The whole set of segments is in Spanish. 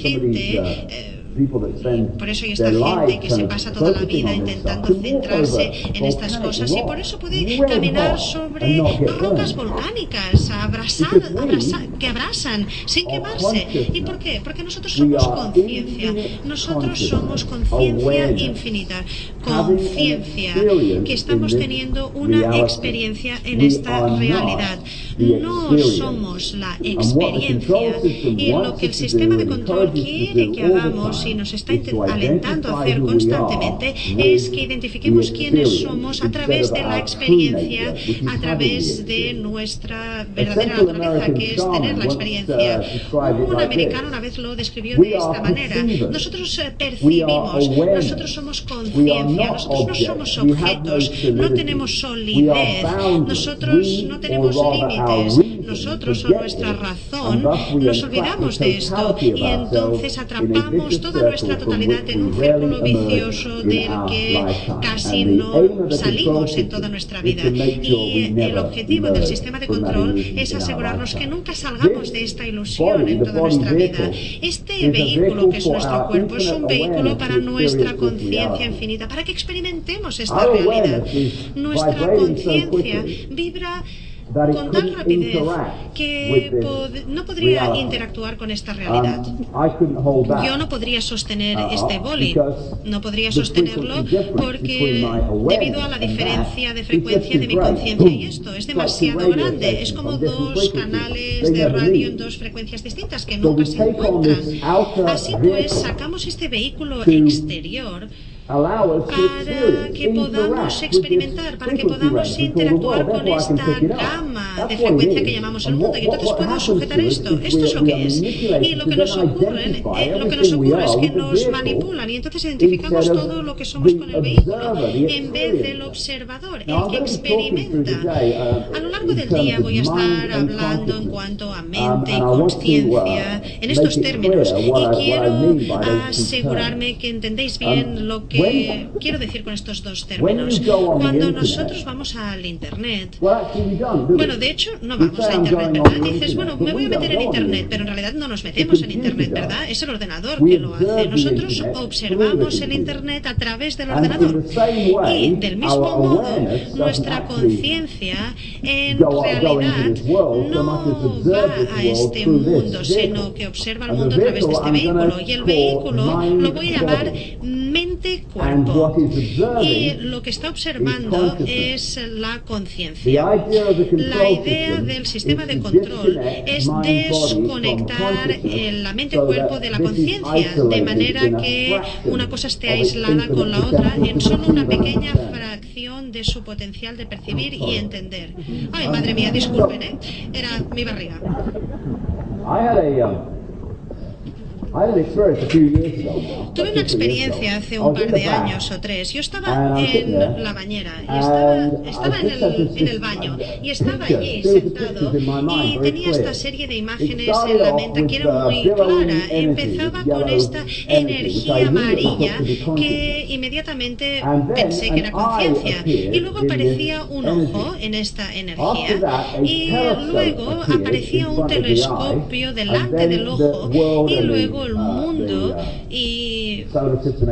gente, eh, por eso hay esta gente que se pasa toda la vida intentando centrarse en estas cosas y por eso puede caminar sobre rocas volcánicas abrasadas, que abrasan sin quemarse. ¿Y por qué? Porque nosotros somos conciencia. Nosotros somos conciencia infinita. Conciencia que estamos teniendo una experiencia en esta realidad. No somos la experiencia y lo que el sistema de control quiere que hagamos y nos está alentando a hacer constantemente es que identifiquemos quiénes somos a través de la experiencia, a través de nuestra verdadera naturaleza, que es tener la experiencia. Un americano una vez lo describió de esta manera. Nosotros eh, percibimos, nosotros somos conciencia, nosotros no somos objetos, no tenemos solidez, nosotros no tenemos límites, nosotros o nuestra razón nos olvidamos de esto y entonces atrapamos toda nuestra totalidad en un círculo vicioso del que casi no salimos en toda nuestra vida. Y el objetivo del sistema de control es asegurarnos que nunca salgamos de esta ilusión en toda nuestra vida. Este vehículo que es nuestro cuerpo es un vehículo para nuestra conciencia infinita, para que experimentemos esta realidad. Nuestra conciencia vibra con tal rapidez que no podría interactuar con esta realidad. Yo no podría sostener uh, este boli, no podría sostenerlo porque debido a la diferencia de frecuencia de mi conciencia y esto es demasiado grande, es como dos canales de radio en dos frecuencias distintas que nunca se encuentran. Así pues, sacamos este vehículo exterior para que podamos experimentar, para que podamos interactuar con esta gama de frecuencia que llamamos el mundo. Y entonces podemos sujetar esto. Esto es lo que es. Y lo que nos ocurre, eh, lo que nos ocurre es que nos manipulan y entonces identificamos todo lo que somos con el vehículo en vez del observador, el que experimenta. Uh, a lo largo del día voy a estar hablando en cuanto a mente y conciencia uh, en estos términos y quiero asegurarme que entendéis bien lo que quiero decir con estos dos términos? Cuando nosotros vamos al Internet, bueno, de hecho no vamos a Internet, ¿verdad? Dices, bueno, me voy a meter en Internet, pero en realidad no nos metemos en Internet, ¿verdad? Es el ordenador que lo hace. Nosotros observamos el Internet a través del ordenador. Y del mismo modo, nuestra conciencia en realidad no va a este mundo, sino que observa el mundo a través de este vehículo. Y el vehículo lo voy a llamar mente-cuerpo. Y lo que está observando es la conciencia. La idea del sistema de control es desconectar la mente-cuerpo de la conciencia, de manera que una cosa esté aislada con la otra en solo una pequeña fracción de su potencial de percibir y entender. Ay, madre mía, disculpen, ¿eh? Era mi barriga. Tuve una experiencia hace un par de años o tres. Yo estaba en la bañera, y estaba, en, el, baño y estaba allí sentado. y tenía esta serie de imágenes en la mente que era muy clara. Empezaba con esta energía amarilla que inmediatamente pensé que era conciencia. y luego aparecía un ojo en esta energía. Y luego aparecía un telescopio delante del ojo y luego el mundo y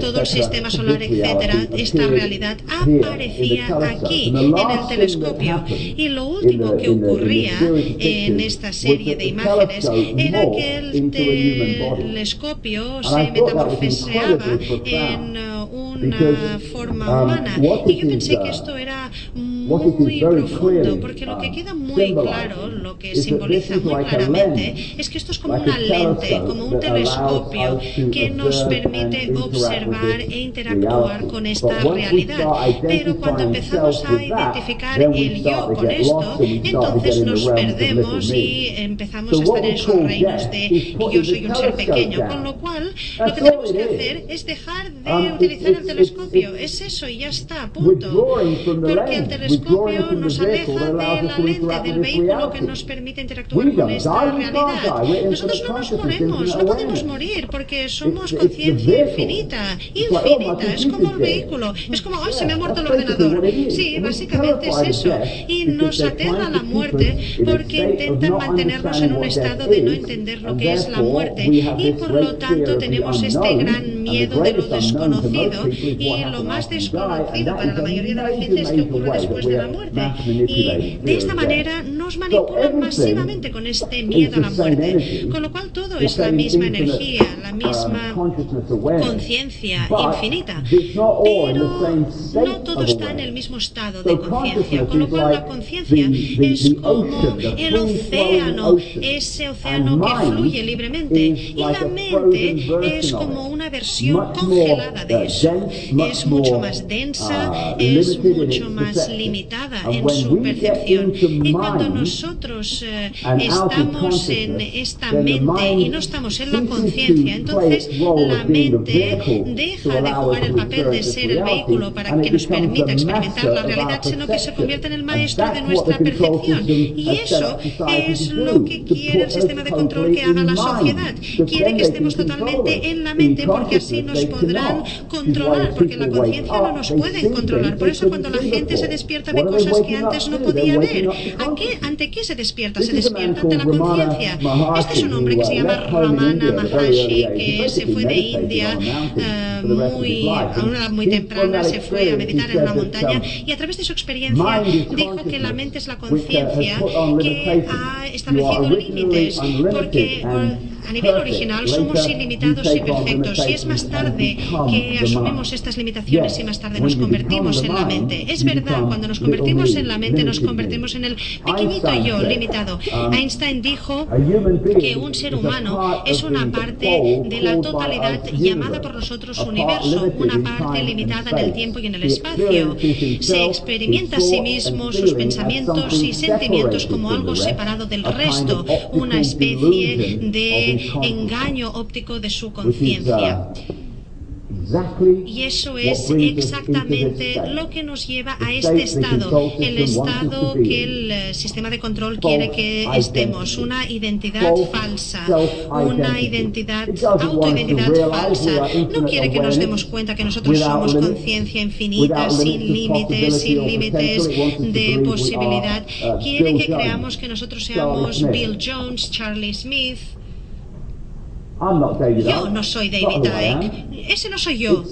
todo el sistema solar, etcétera, esta realidad aparecía aquí en el telescopio. Y lo último que ocurría en esta serie de imágenes era que el telescopio se metamorfoseaba en una forma humana. Y yo pensé que esto era muy profundo, porque lo que queda muy claro, lo que simboliza muy claramente, es que esto es como una lente, como un telescopio que nos permite observar e interactuar con esta realidad. Pero cuando empezamos a identificar el yo con esto, entonces nos perdemos y empezamos a estar en esos reinos de yo soy un ser pequeño. Con lo cual, lo que tenemos que hacer es dejar de utilizar el telescopio. Es eso y ya está, punto. Porque el telescopio nos aleja de la lente del vehículo que nos permite interactuar con esta realidad. Nosotros no nos moremos, no podemos morir porque somos conciencia infinita, infinita. Es como el vehículo, es como, ay, se me ha muerto el ordenador. Sí, básicamente es eso. Y nos aterra la muerte porque intentan mantenernos en un estado de no entender lo que es la muerte. Y por lo tanto tenemos este gran miedo de lo desconocido y lo más desconocido para la mayoría de la gente es que ocurre después de la muerte. Y de esta manera nos manipulan masivamente con este miedo a la muerte. Con lo cual todo es la misma energía, la misma conciencia infinita. Pero no todo está en el mismo estado de conciencia. Con lo cual la conciencia es como el océano, ese océano que fluye libremente. Y la mente es como una versión congelada de eso. Es mucho más densa, es mucho más limitada en su percepción. Y cuando nosotros eh, estamos en esta mente y no estamos en la conciencia, entonces la mente deja de jugar el papel de ser el vehículo para que nos permita experimentar la realidad, sino que se convierte en el maestro de nuestra percepción. Y eso es lo que quiere el sistema de control que haga la sociedad. Quiere que estemos totalmente en la mente porque así nos podrán controlar, porque la conciencia no nos puede controlar. Por eso cuando la gente se despierta ve cosas que antes no podía ver. ¿Ante qué se despierta? Se despierta ante la conciencia. Este es un hombre que se llama Ramana Maharshi, que se fue de India uh, muy, a una edad muy temprana, se fue a meditar en una montaña y a través de su experiencia dijo que la mente es la conciencia que ha establecido límites, porque a nivel original somos ilimitados y perfectos y es más tarde que asumimos estas limitaciones y más tarde nos convertimos en la mente. Es verdad, cuando nos convertimos en la mente nos convertimos en el pequeñito yo limitado. Einstein dijo que un ser humano es una parte de la totalidad llamada por nosotros universo, una parte limitada en el tiempo y en el espacio. Se experimenta a sí mismo sus pensamientos y sentimientos como algo separado del resto, una especie de engaño óptico de su conciencia. Y eso es exactamente lo que nos lleva a este estado, el estado que el eh, sistema de control quiere que estemos, una identidad falsa, una identidad, autoidentidad falsa. No quiere que nos demos cuenta que nosotros somos conciencia infinita, sin límites, sin límites de posibilidad. Uh, Quiere que creamos que nosotros seamos Bill Jones, Charlie Smith, yo no soy David Icke. Ese no soy yo.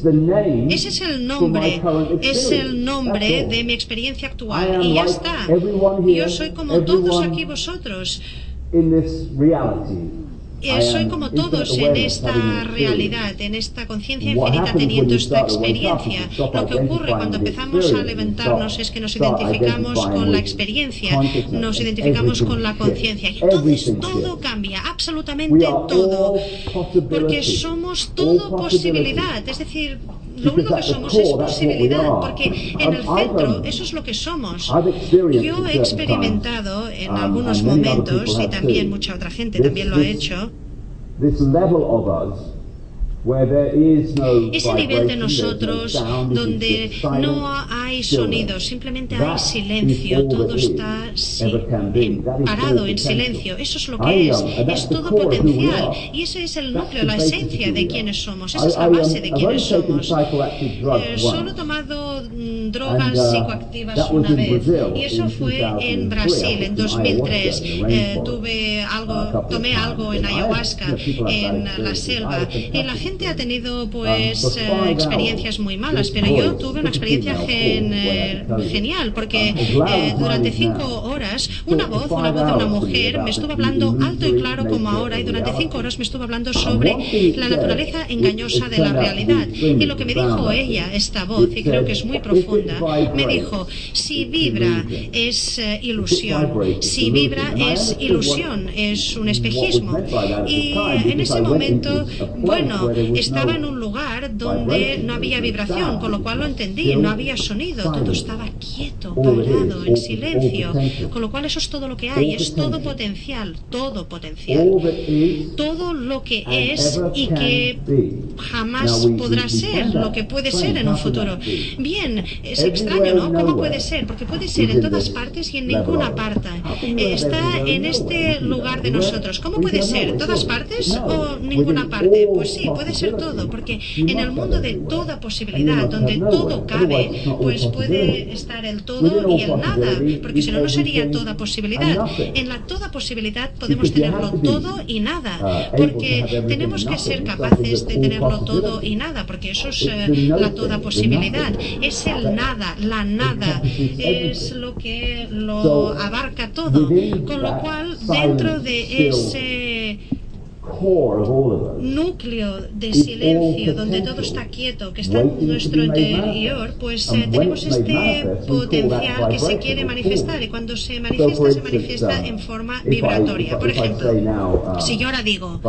Ese es el nombre. Es el nombre de mi experiencia actual. Y ya está. Yo soy como todos aquí vosotros. Eh, soy como todos en esta realidad, en esta conciencia infinita teniendo esta experiencia. Lo que ocurre cuando empezamos a levantarnos es que nos identificamos con la experiencia, nos identificamos con la conciencia. Y entonces todo cambia, absolutamente todo, porque somos todo posibilidad. Es decir, lo único que somos es posibilidad, porque en el centro eso es lo que somos. Yo he experimentado en algunos momentos, y también mucha otra gente también lo ha hecho, ese nivel de nosotros donde no hay sonido, simplemente hay silencio, todo está parado en silencio. Eso es lo que es, es todo potencial. y ese es el núcleo, la esencia de quienes somos, esa es la base de quienes somos. Eh, solo tomado mm, drogas uh, psicoactivas una vez. Y eso fue en Brasil en 2003. Eh, tuve algo, tomé algo en ayahuasca en la selva. Y la gente ha tenido pues eh, experiencias muy malas, pero yo tuve una experiencia eh, genial porque eh, durante cinco horas una voz, una voz de una mujer me estuvo hablando alto y claro como ahora y durante cinco horas me estuvo hablando sobre la naturaleza engañosa de la realidad. Y lo que me dijo ella, esta voz, y creo que es muy profunda, me dijo, si vibra es ilusión, si vibra es ilusión, es un espejismo. Y en ese momento, bueno, estaba en un lugar donde no había vibración, con lo cual lo entendí, no había sonido, todo estaba quieto, parado, en silencio, con lo cual eso es todo lo que hay, es todo potencial, todo potencial, todo lo que es y que jamás podrá ser, lo que puede ser en un futuro. Bien, es extraño, ¿no? ¿Cómo puede ser? Porque puede ser en todas partes y en ninguna parte. Está en este lugar de nosotros. ¿Cómo puede ser? ¿Todas partes o ninguna parte? Pues sí, puede ser todo, porque en el mundo de toda posibilidad, donde todo cabe, pues puede estar el todo y el nada, porque si no, no sería toda posibilidad. En la toda posibilidad podemos tenerlo todo y nada, porque tenemos que ser capaces de tenerlo todo y nada, porque eso es eh, la toda posibilidad. Es el nada, la nada, es lo que lo abarca todo. Con lo cual, dentro de ese núcleo de silencio donde todo está quieto, que está en nuestro interior, pues eh, tenemos este potencial que se quiere manifestar y cuando se manifiesta, se manifiesta en forma vibratoria. Por ejemplo, uh, si yo ahora digo,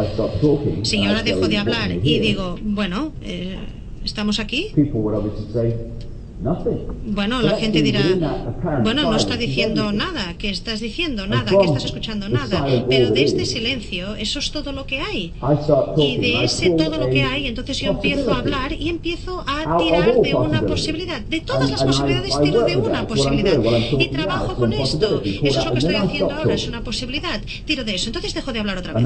si yo ahora dejo de hablar y digo, bueno, eh, ¿estamos aquí? Bueno, la gente dirá, bueno, no está diciendo nada, que estás diciendo nada, que estás escuchando nada, pero de este silencio, eso es todo lo que hay. Y de ese todo lo que hay, entonces yo empiezo a hablar y empiezo a tirar de una posibilidad. De todas las posibilidades tiro de una posibilidad. Y trabajo con esto. Eso es lo que estoy haciendo ahora, es una posibilidad. Tiro de eso. Entonces dejo de hablar otra vez.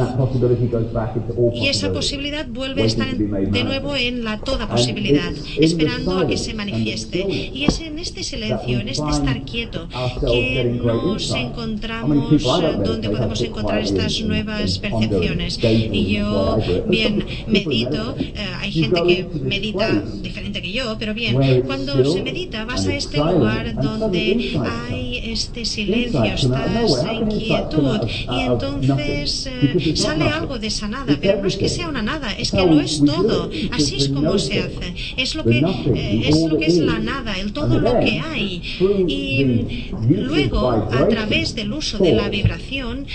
Y esa posibilidad vuelve a estar de nuevo en la toda posibilidad, esperando a que se manifieste. Y es en este silencio, en este estar quieto, que nos encontramos donde podemos encontrar estas nuevas percepciones. Y yo, bien, medito, eh, hay gente que medita diferente que yo, pero bien, cuando se medita vas a este lugar donde hay este silencio, estás en quietud. Y entonces eh, sale algo de esa nada, pero no es que sea una nada, es que lo es todo, así es como se hace, es lo que, eh, es, lo que es la nada el todo lo que hay. Y luego, a través del uso de la vibración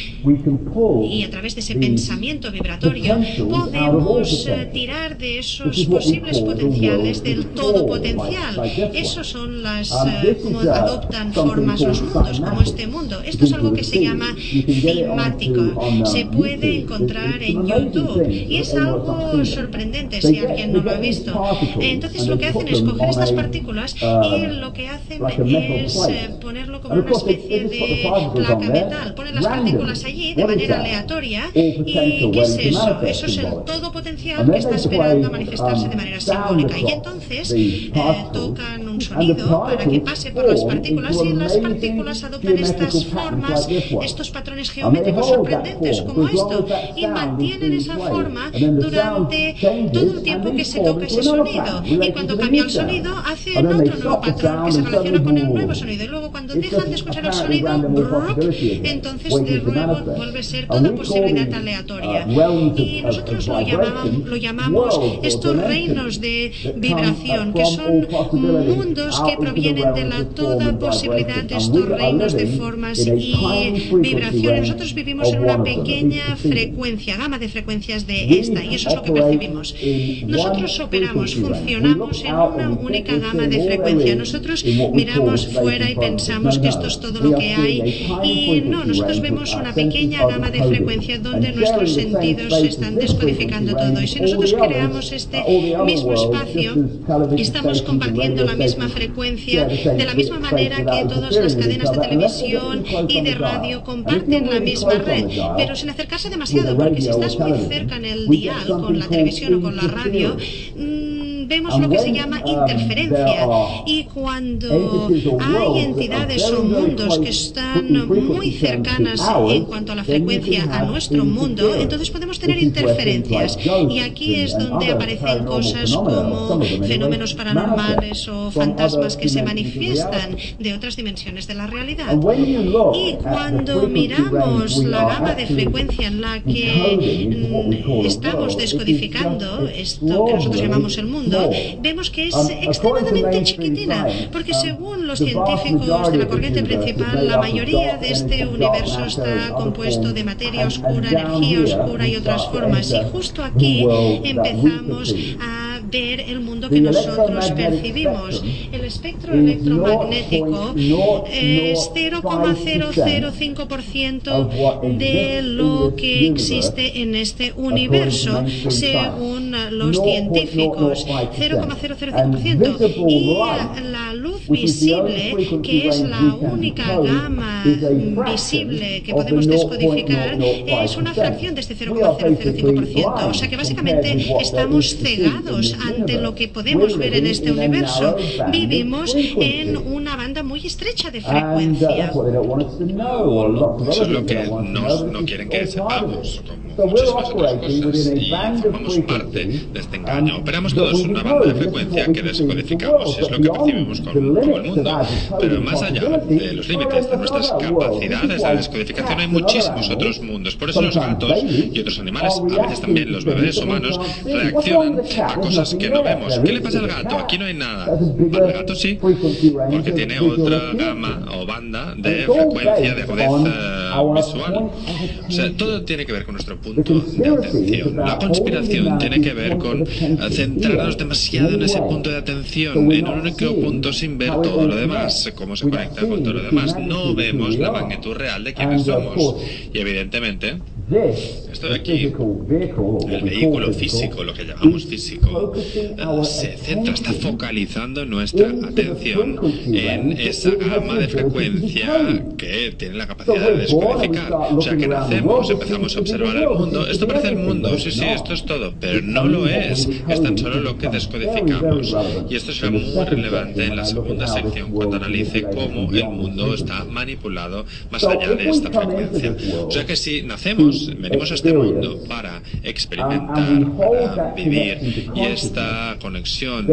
y a través de ese pensamiento vibratorio, podemos eh, tirar de esos posibles potenciales del todo potencial. Esos son las eh, como adoptan formas los mundos, como este mundo. Esto es algo que se llama climático. Se puede encontrar en YouTube y es algo sorprendente si alguien no lo ha visto. Entonces lo que hacen es coger estas partículas y lo que hacen es eh, ponerlo como una especie de placa metal. Ponen las partículas allí de manera aleatoria. ¿Y qué es eso? Eso es el todo potencial que está esperando a manifestarse de manera simbólica. Y entonces eh, tocan un sonido para que pase por las partículas y las partículas adoptan estas formas, estos patrones geométricos sorprendentes como esto y mantienen esa forma durante todo el tiempo que se toca ese sonido. Y cuando cambia el sonido, hace otro nuevo patrón que se relaciona con el nuevo sonido. Y luego cuando dejan de escuchar el sonido, entonces de nuevo vuelve a ser toda posibilidad aleatoria. Y nosotros lo llamamos, lo llamamos estos reinos de vibración, que son mundos que provienen de la toda posibilidad de estos reinos de formas y vibraciones. Nosotros vivimos en una pequeña frecuencia, gama de frecuencias de esta, y eso es lo que percibimos. Nosotros operamos, funcionamos en una única gama de frecuencias nosotros miramos fuera y pensamos que esto es todo lo que hay y no, nosotros vemos una pequeña gama de frecuencia donde nuestros sentidos están descodificando todo. Y si nosotros creamos este mismo espacio, estamos compartiendo la misma frecuencia de la misma manera que todas las cadenas de televisión y de radio comparten la misma red, pero sin acercarse demasiado, porque si estás muy cerca en el dial con la televisión o con la radio, vemos lo que se llama interferencia. Y cuando hay entidades o mundos que están muy cercanas en cuanto a la frecuencia a nuestro mundo, entonces podemos tener interferencias. Y aquí es donde aparecen cosas como fenómenos paranormales o fantasmas que se manifiestan de otras dimensiones de la realidad. Y cuando miramos la gama de frecuencia en la que estamos descodificando esto que nosotros llamamos el mundo, vemos que es extremadamente chiquitina, porque según los científicos de la corriente principal, la mayoría de este universo está compuesto de materia oscura, energía oscura y otras formas. Y justo aquí empezamos a ver el mundo que nosotros percibimos. El espectro electromagnético es 0,005% de lo que existe en este universo, según los científicos. 0,005%. Y la luz visible, que es la única gama visible que podemos descodificar, es una fracción de este 0,005%. O sea que básicamente estamos cegados ante lo que podemos ver en este universo. Vivimos en una banda muy estrecha de frecuencia. Eso es lo que no quieren que sepamos, como muchísimas otras cosas, y formamos parte de este engaño. Operamos todos una banda de frecuencia que descodificamos, es lo que percibimos con, el mundo. Pero más allá de los límites de nuestras capacidades de descodificación, hay muchísimos otros mundos. Por eso los gatos y otros animales, a veces también los bebés humanos, reaccionan a cosas que no vemos. ¿Qué le pasa al gato? Aquí no hay nada. Al gato sí, porque tiene otra gama o banda de frecuencia, de agudeza visual. O sea, todo tiene que ver con nuestro punto de atención. La conspiración tiene que ver con centrarnos demasiado en ese punto de atención, en un único punto sin ver todo lo demás, cómo se conecta con todo lo demás. No vemos la magnitud real de quienes somos. Y evidentemente, esto de aquí, el vehículo físico, lo que llamamos físico, se centra, está focalizando nuestra atención en esa gama de frecuencia que tiene la capacidad de descodificar. O sea que nacemos, empezamos a observar el mundo. Esto parece el mundo, sí, sí, esto es todo, pero no lo es. Es tan solo lo que descodificamos. Y esto será muy relevante en la segunda sección cuando analice cómo el mundo está manipulado más allá de esta frecuencia. O sea que si nacemos, venimos a este mundo para experimentar, para vivir y esta conexión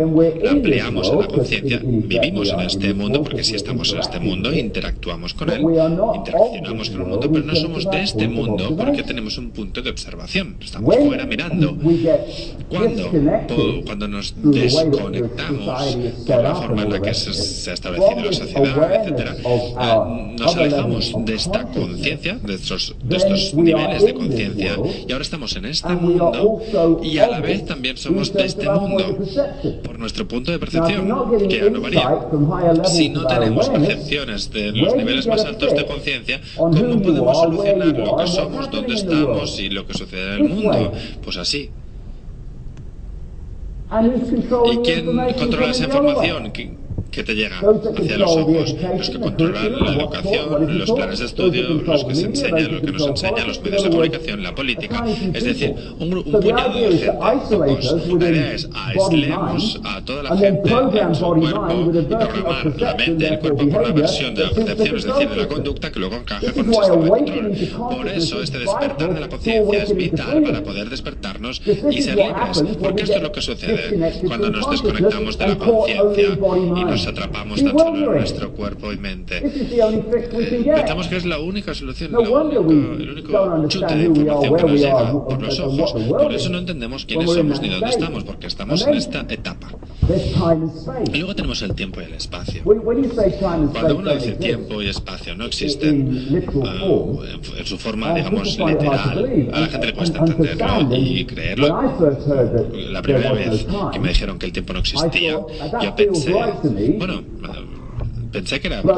la ampliamos en la conciencia, vivimos en este mundo porque si estamos en este mundo interactuamos con él, interaccionamos con el mundo, pero no somos de este mundo porque tenemos un punto de observación, estamos fuera mirando. Cuando, cuando nos desconectamos por la forma en la que se, ha establecido la sociedad, etc., eh, nos alejamos de esta conciencia, de estos, de estos niveles de conciencia. Y ahora estamos en este mundo y a la vez también somos de este mundo por nuestro punto de percepción, que no varía. Si no tenemos percepciones de los niveles más altos de conciencia, ¿cómo podemos solucionar lo que somos, dónde estamos y lo que sucede en el mundo? Pues así. ¿Y quién controla esa información? Que te llegan hacia los ojos, los que controlan la educación, los planes de estudio, los que se enseñan, lo que nos enseñan los medios de comunicación, la política. Es decir, un, un puñado de gente, pocos. La idea es aislemos a toda la gente en su cuerpo y programar la mente el cuerpo por la versión de la percepción, es decir, de la conducta que luego encaja con el sistema de control. Por eso este despertar de la conciencia es vital para poder despertarnos y ser libres, porque esto es lo que sucede cuando nos desconectamos de la conciencia y nos atrapamos tan solo en nuestro cuerpo y mente. Eh, pensamos que es la única solución, la única, el único chute de información que nos llega por los ojos. Por eso no entendemos quiénes somos ni dónde estamos, porque estamos en esta etapa. Y luego tenemos el tiempo y el espacio. Cuando uno dice tiempo y espacio, no existen uh, en su forma, digamos, literal. A la gente le cuesta entenderlo y creerlo. La primera vez que me dijeron que el tiempo no existía, yo pensé, bueno, pensé que era pero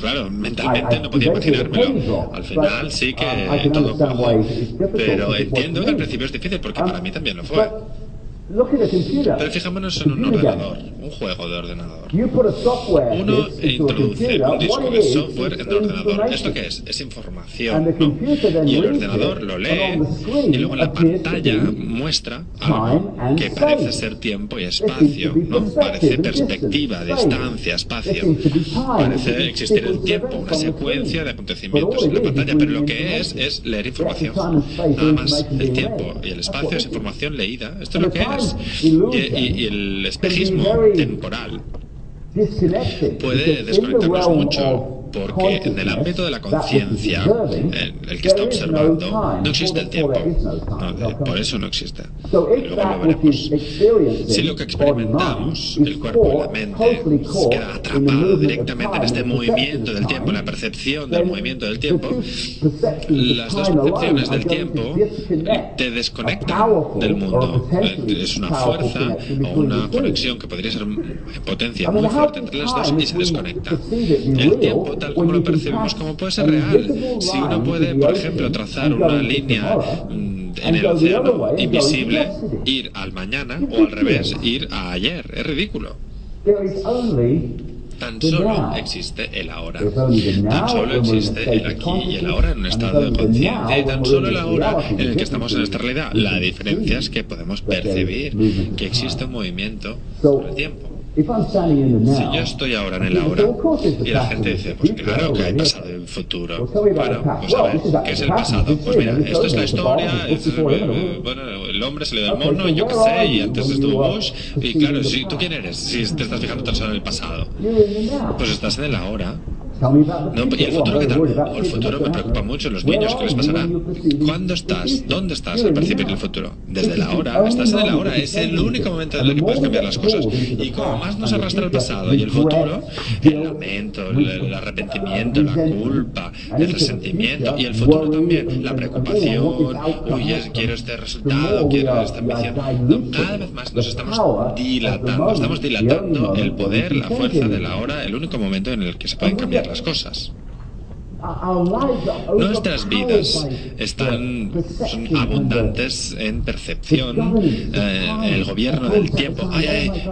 claro, mentalmente no podía imaginármelo. Al final sí que todo fue, pero entiendo que al principio es difícil porque para mí también lo fue. Pero fijémonos en un ordenador, un juego de ordenador. Uno introduce un disco de software en el ordenador. ¿Esto qué es? Es información, ¿no? Y el ordenador lo lee y luego en la pantalla muestra algo que parece ser tiempo y espacio, ¿no? Parece perspectiva, distancia, espacio. Parece existir el tiempo, una secuencia de acontecimientos en la pantalla, pero lo que es es leer información. Nada más el tiempo y el espacio es información leída. Esto es lo que es. Y, el espejismo temporal puede desconectarnos mucho porque en el ámbito de la conciencia, el que está observando, no existe el tiempo. por eso no existe. Luego lo veremos. Si lo que experimentamos, el cuerpo y la mente, se queda atrapado directamente en este movimiento del tiempo, en la percepción del movimiento del tiempo, las dos percepciones del tiempo te desconectan del mundo. Es una fuerza o una conexión que podría ser en potencia muy fuerte entre las dos y se desconecta. El tiempo, tal como lo percibimos, como puede ser real. Si uno puede, por ejemplo, trazar una línea mm, en el océano invisible, ir al mañana o al revés, ir a ayer. Es ridículo. Tan solo existe el ahora. Tan solo existe el aquí y el ahora en un estado de conciencia. Y tan solo el ahora en el que estamos en esta realidad. La diferencia es que podemos percibir que existe un movimiento sobre el tiempo. Si yo estoy ahora en el ahora y la gente dice, pues claro que hay pasado y futuro. Bueno, pues a ver, ¿qué es el pasado? Pues mira, esto es la historia, bueno, el hombre salió del mono, yo qué sé, y antes estuvo Bush, y claro, si tú quién eres, si te estás fijando tan solo en el pasado, pues estás en el ahora. No, ¿Y el futuro qué tal? el futuro me preocupa mucho, los niños, ¿qué les pasará? ¿Cuándo estás? ¿Dónde estás al percibir el futuro? Desde la hora, estás en el ahora, es el único momento en el que puedes cambiar las cosas. Y como más nos arrastra el pasado y el futuro, el lamento, el, arrepentimiento, la culpa, el resentimiento y el futuro también, la preocupación, uy, quiero este resultado, quiero esta ambición. cada vez más nos estamos dilatando, estamos dilatando el poder, la fuerza de la hora, el único momento en el que se pueden cambiar las cosas. Nuestras vidas están abundantes en percepción, eh, el gobierno del tiempo.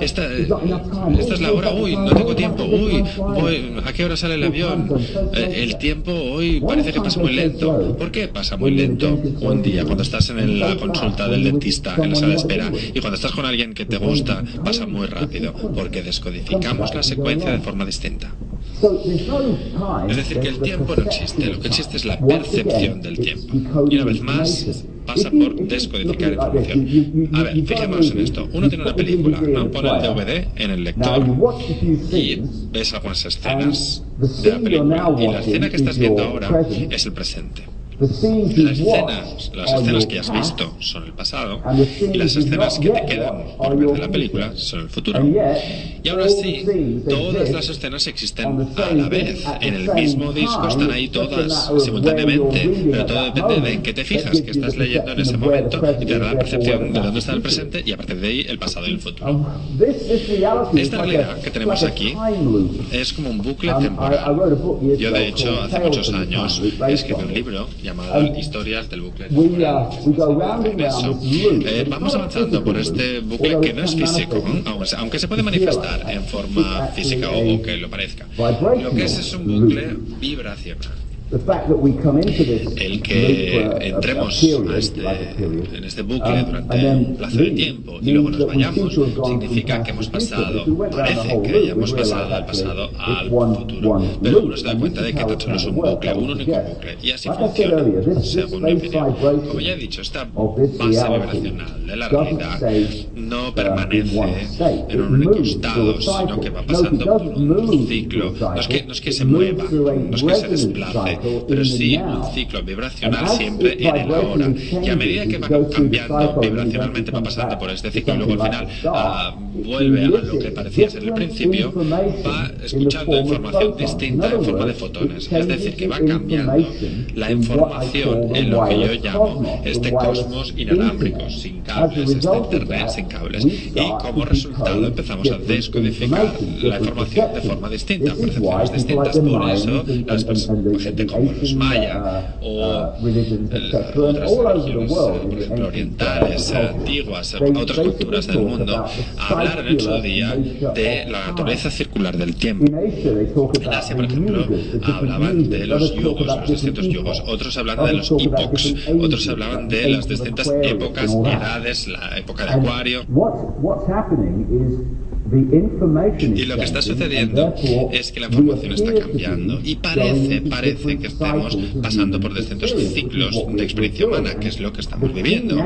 Esta, esta, es la hora, uy, no tengo tiempo, uy, ¿a qué hora sale el avión? Eh, el tiempo hoy parece que pasa muy lento. ¿Por qué pasa muy lento un día cuando estás en la consulta del dentista, en la sala de espera, y cuando estás con alguien que te gusta, pasa muy rápido? Porque descodificamos la secuencia de forma distinta. Es decir, que el tiempo no existe, lo que existe es la percepción del tiempo. Y una vez más, pasa por descodificar información. A ver, fijémonos en esto. Uno tiene una película, ¿no? Pone el DVD en el lector y ves algunas escenas de la película. Y la escena que estás viendo ahora es el presente. Las escenas, las escenas que has visto son el pasado y las escenas que te quedan por ver de la película son el futuro. Y aún así, todas las escenas existen a la vez. En el mismo disco están ahí todas simultáneamente, pero todo depende de qué te fijas, que estás leyendo en ese momento y te da la percepción de dónde está el presente y a partir de ahí el pasado y el futuro. Esta realidad que tenemos aquí es como un bucle temporal. Yo, de hecho, hace muchos años escribí un libro llamado Historias del bucle. Eh, vamos avanzando por este bucle que no es físico, aunque se puede manifestar en forma física o que lo parezca. Lo que es es un bucle vibracional. El que entremos este, en este bucle durante un plazo de tiempo y luego nos vayamos significa que hemos pasado, parece que hayamos pasado del pasado al futuro. Pero uno se da cuenta de que tan solo es un bucle, un único bucle. Y así funciona, según mi opinión. Como ya he dicho, esta base vibracional de la realidad no permanece en un único estado, sino que va pasando por un ciclo. No es que, no es que se mueva, no es que se desplace pero sí un ciclo vibracional siempre en el ahora. Y a medida que va cambiando vibracionalmente, va pasando por este ciclo y luego al final ah, vuelve a lo que parecía ser el principio, va escuchando información distinta en forma de fotones. Es decir, que va cambiando la información en lo que yo llamo este cosmos inalámbrico, sin cables, este internet sin cables. Y como resultado empezamos a descodificar la información de forma distinta, percepciones distintas. Por eso, las gente como los maya o otras religiones, por ejemplo, orientales, antiguas, otras culturas del mundo, hablaron en su día de la naturaleza circular del tiempo. En Asia, por ejemplo, hablaban de los yugos, los distintos yugos, otros hablaban de los epochs, otros hablaban de las distintas épocas, edades, la época de Acuario. Y lo que está sucediendo es que la información está cambiando y parece, parece que estamos pasando por distintos ciclos de experiencia humana, que es lo que estamos viviendo.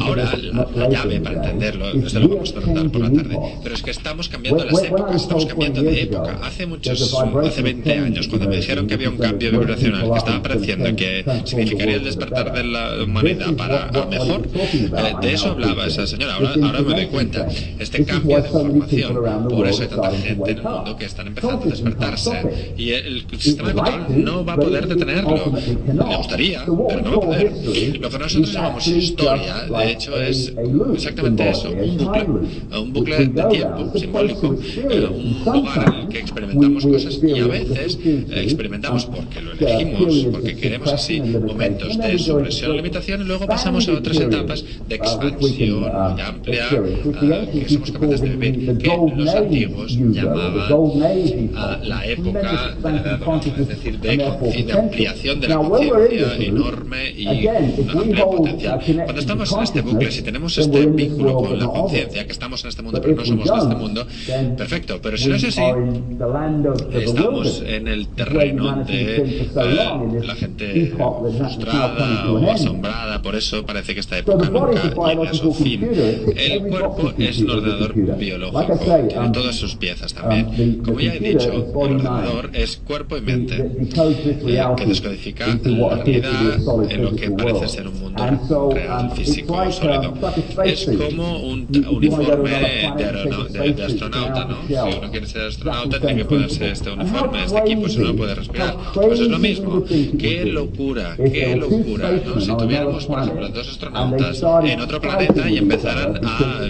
Ahora, la, llave para entenderlo, esto lo vamos a tratar por la tarde, pero es que estamos cambiando las épocas, estamos cambiando de época. Hace muchos, hace 20 años, cuando me dijeron que había un cambio vibracional que estaba apareciendo, que significaría el despertar de la humanidad para mejor, eh, de eso hablaba esa señora. Ahora, ahora me doy cuenta, este cambio de información por eso hay tanta gente en el mundo que están empezando a despertarse. Y el sistema de control no va a poder detenerlo. Me gustaría, pero no va a poder. Lo que nosotros llamamos historia, de hecho, es exactamente eso, un bucle. Un bucle de tiempo simbólico. Un lugar en el que experimentamos cosas y a veces eh, experimentamos porque lo elegimos, porque queremos así momentos de supresión o limitación y luego pasamos a otras etapas de expansión muy amplia que somos capaces de vivir los antiguos llamaban a la época de es decir, de, ampliación de la conciencia enorme y amplia potencial. Cuando estamos en este bucle, si tenemos este vínculo con la conciencia, que estamos en este mundo pero no somos de este mundo, perfecto, pero si no es así, estamos en el terreno de eh, la gente frustrada o asombrada, por eso parece que esta época nunca llega a su fin. El cuerpo es un ordenador biológico tiene todas sus piezas también. Como ya he dicho, el ordenador es cuerpo y mente, eh, que descodifica la realidad en lo que parece ser un mundo real, físico, sólido. Es como un uniforme de, astronauta, ¿no? Si uno quiere ser astronauta, tiene que ponerse este uniforme, este equipo, si no puede respirar. Pues es lo mismo. ¡Qué locura! ¡Qué locura! ¿no? Si tuviéramos, por ejemplo, dos astronautas en otro planeta y empezaran a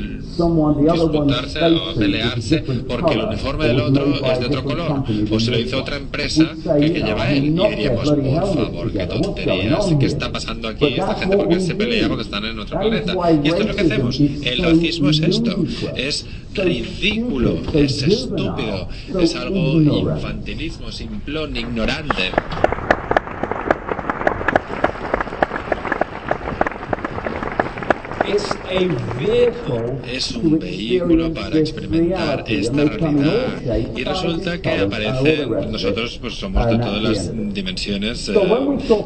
disputarse o a pelear porque el uniforme del otro es de otro color, o se lo hizo otra empresa que, que lleva él. Y diríamos, por favor, qué tonterías, ¿qué está pasando aquí? Esta gente porque se pelea cuando están en otro planeta. Y esto es lo que hacemos. El racismo es esto, es ridículo, es estúpido, es algo infantilismo, simplón, ignorante. Es un vehículo para experimentar esta realidad y resulta que aparece, nosotros pues somos de todas las dimensiones, eh,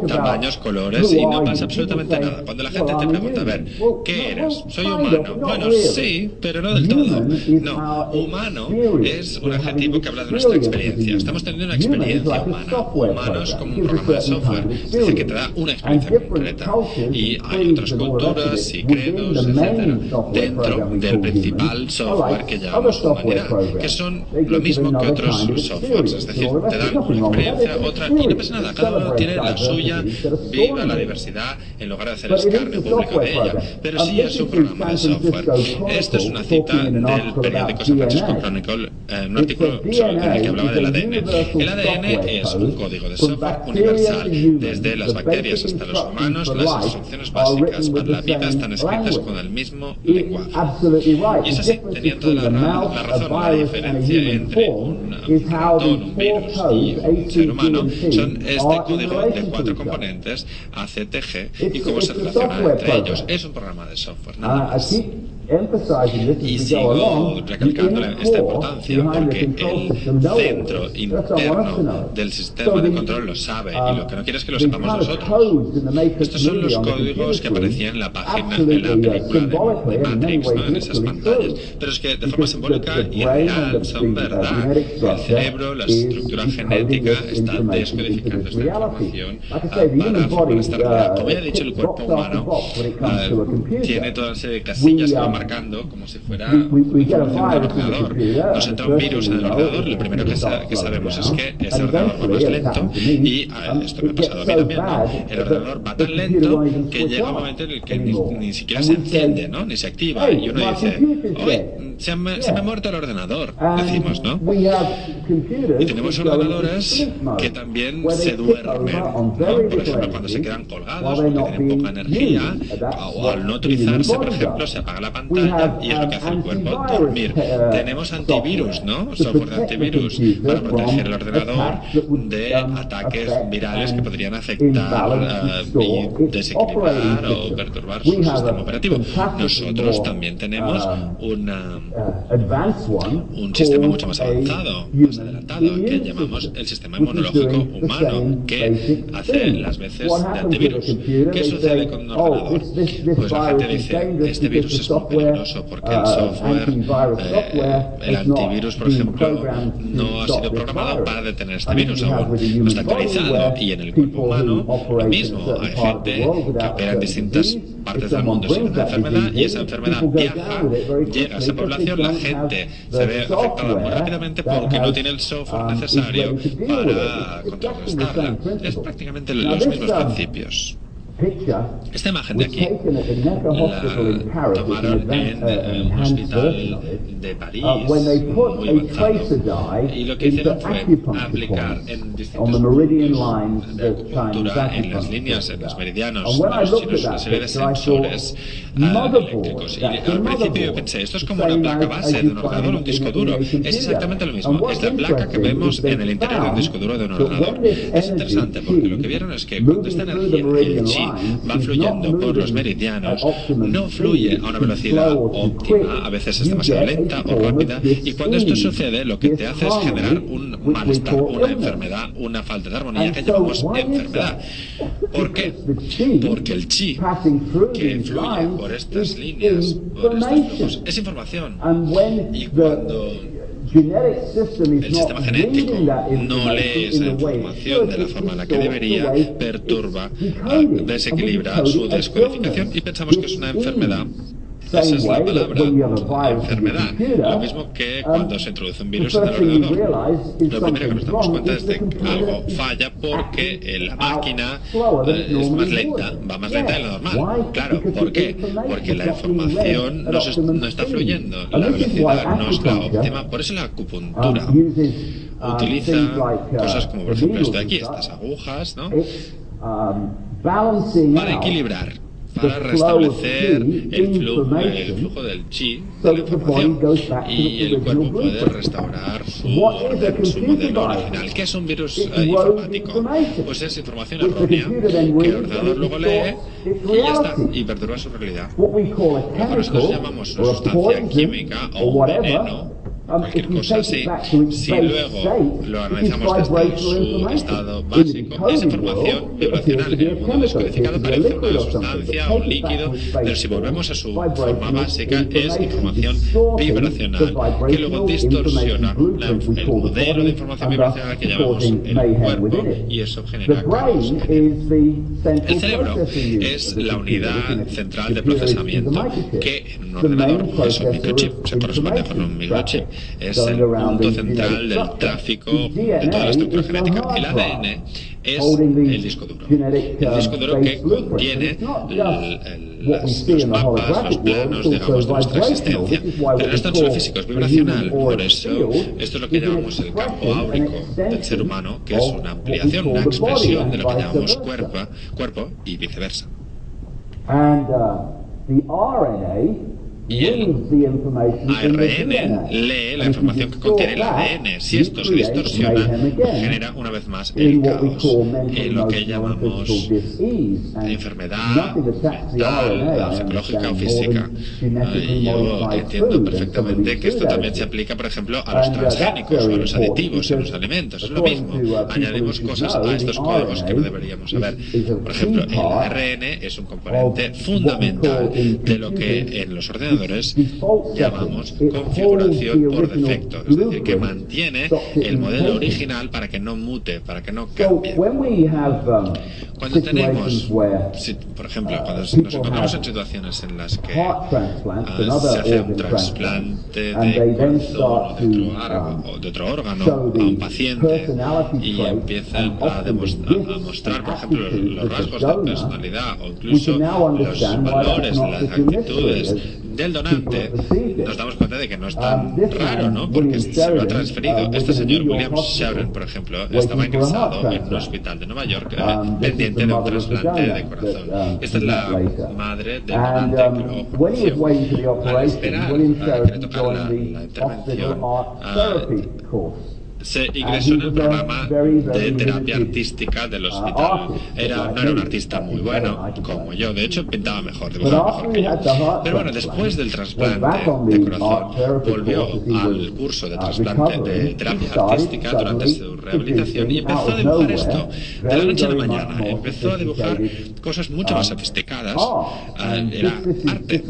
tamaños, colores y no pasa absolutamente nada. Cuando la gente te pregunta, a ver, ¿qué eres? Soy humano. Bueno, sí, pero no del todo. No, humano es un adjetivo que habla de nuestra experiencia. Estamos teniendo una experiencia humana. Humano es como un programa de software, es decir, que te da una experiencia concreta. Y hay otras culturas y credos, dentro del principal software que llamamos humanidad, que son lo mismo que otros softwares, es decir, te dan una experiencia, otra, y no pasa nada, cada uno tiene la suya, viva la diversidad, en lugar de hacer escarnio público de ella, pero sí es un programa de software. Esto es una cita del periódico San Francisco Chronicle, un artículo en el que hablaba del ADN. El ADN es un código de software universal, desde las bacterias hasta los humanos, las instrucciones básicas para la vida están escritas con el mismo lenguaje. Y es así, tenía toda la, la razón. La diferencia entre un, ratón, un virus y un ser humano son este código de cuatro componentes, ACTG, y cómo se relacionan entre ellos. Es un programa de software, nada ah, más. Y sigo recalcando esta importancia porque el centro interno del sistema de control lo sabe y lo que no quiere es que lo sepamos nosotros. Estos son los códigos que aparecían en la página, en la película de, Matrix, ¿no? en esas pantallas. Pero es que de forma simbólica y real son verdad. El cerebro, la estructura genética está descodificando esta información para formar esta realidad. Como ya he dicho, el cuerpo humano uh, tiene toda una serie de casillas que marcando como si fuera información del ordenador. Nos entra un virus en el ordenador, lo primero que, que sabemos es que ese ordenador va más lento y esto me ha pasado a mí también, ¿no? El ordenador va tan lento que llega un momento en el que ni, ni siquiera se enciende, ¿no? Ni se activa y uno dice, oye, se, me, se me ha muerto el ordenador, decimos, ¿no? Y tenemos ordenadores que también se duermen, ¿no? Por ejemplo, cuando se quedan colgados porque tienen poca energía o al no utilizarse, por ejemplo, se apaga la pantalla pantalla y es lo que hace el cuerpo, dormir. Tenemos antivirus, ¿no? Software de antivirus para proteger el ordenador de ataques virales que podrían afectar y desequilibrar o perturbar su sistema operativo. Nosotros también tenemos una, un sistema mucho más avanzado, más adelantado, que llamamos el sistema inmunológico humano, que hace las veces de antivirus. ¿Qué sucede con un ordenador? Pues la gente dice, este virus es muy peligroso porque el software, eh, el antivirus, por ejemplo, no ha sido programado para detener este virus aún. No está actualizado y en el cuerpo humano lo mismo. Hay gente que opera en distintas partes del mundo sin una enfermedad y esa enfermedad viaja, llega a esa población, la gente se ve afectada muy rápidamente porque no tiene el software necesario para contrarrestarla. Es prácticamente los mismos principios. Esta imagen de aquí la tomaron en uh, un hospital de París muy avanzado y lo que hicieron fue aplicar en distintos puntos de acupuntura en las líneas, en los meridianos de los chinos una serie de sensores uh, eléctricos y al principio yo pensé esto es como una placa base de un ordenador un disco duro es exactamente lo mismo. Es la placa que vemos en el interior de un disco duro de un ordenador. es interesante porque lo que vieron es que cuando esta energía el chi va fluyendo por los meridianos, no fluye a una velocidad óptima, a veces es demasiado lenta o rápida, y cuando esto sucede, lo que te hace es generar un malestar, una enfermedad, una falta de armonía que llamamos enfermedad. ¿Por qué? Porque el chi que fluye por estas líneas, por estos flujos, es información. Y cuando el sistema genético no lee esa información de la forma en la que debería, perturba, desequilibra su descodificación. Y pensamos que es una enfermedad esa es la palabra, enfermedad. Lo mismo que cuando se introduce un virus en el ordenador. Lo primero que nos damos cuenta es de que algo falla porque la máquina eh, es más lenta, va más lenta de lo normal. Claro, ¿por qué? Porque la información no, no está fluyendo, la velocidad no es la óptima. Por eso la acupuntura utiliza cosas como por ejemplo esto de aquí, estas agujas, ¿no? Para equilibrar para restablecer el flujo, el flujo del chi de la información y el cuerpo puede restaurar su orden, su modelo original. ¿Qué es un virus uh, informático? Pues es información errónea que el ordenador luego lee y ya está, y perturba su realidad. Lo que nosotros llamamos una sustancia química o un veneno cualquier cosa así, si luego lo analizamos desde su estado básico, es información vibracional. En el mundo descodificado parece una sustancia o un líquido, pero si volvemos a su forma básica, es información vibracional que luego distorsiona el modelo de información vibracional que llamamos el cuerpo y eso genera caos. El cerebro. es la unidad central de procesamiento que en un ordenador es un microchip, se corresponde con un microchip es el punto central del tráfico de toda la estructura genética. El ADN es el disco duro. El disco duro que contiene los mapas, los planos, digamos, de nuestra existencia. Pero no es tan solo físico, es vibracional. Por eso, esto es lo que llamamos el campo áurico del ser humano, que es una ampliación, una expresión de lo que llamamos cuerpo, cuerpo y viceversa. Y el ARN lee la información que contiene el ADN. Si esto se distorsiona, genera una vez más el caos en lo que llamamos enfermedad mental, psicológica o física. Yo entiendo perfectamente que esto también se aplica, por ejemplo, a los transgénicos o a los aditivos en los alimentos. Es lo mismo. Añadimos cosas a estos códigos que no deberíamos saber. Por ejemplo, el ARN es un componente fundamental de lo que en los ordenadores llamamos configuración por defecto, es decir, que mantiene el modelo original para que no mute, para que no cambie. Cuando tenemos, por ejemplo, cuando nos encontramos en situaciones en las que uh, se hace un trasplante de corazón o de otro órgano a un paciente y empiezan a, a mostrar, por ejemplo, los rasgos de personalidad o incluso los valores, las actitudes del donante, nos damos cuenta de que no es tan raro, ¿no? Porque se lo ha transferido. Este señor William Sharon, por ejemplo, estaba ingresado en un hospital de Nueva York pendiente de un trasplante de corazón. Esta es la madre del donante que lo conoció. Al esperar a que le tocara la, la intervención, se ingresó en el programa de terapia artística del hospital. Era, no era un artista muy bueno, como yo. De hecho, pintaba mejor, dibujaba mejor que yo. Pero bueno, después del trasplante de corazón, volvió al curso de trasplante de terapia artística durante su rehabilitación y empezó a dibujar esto de la noche a la mañana. Empezó a dibujar cosas mucho más sofisticadas. Era arte.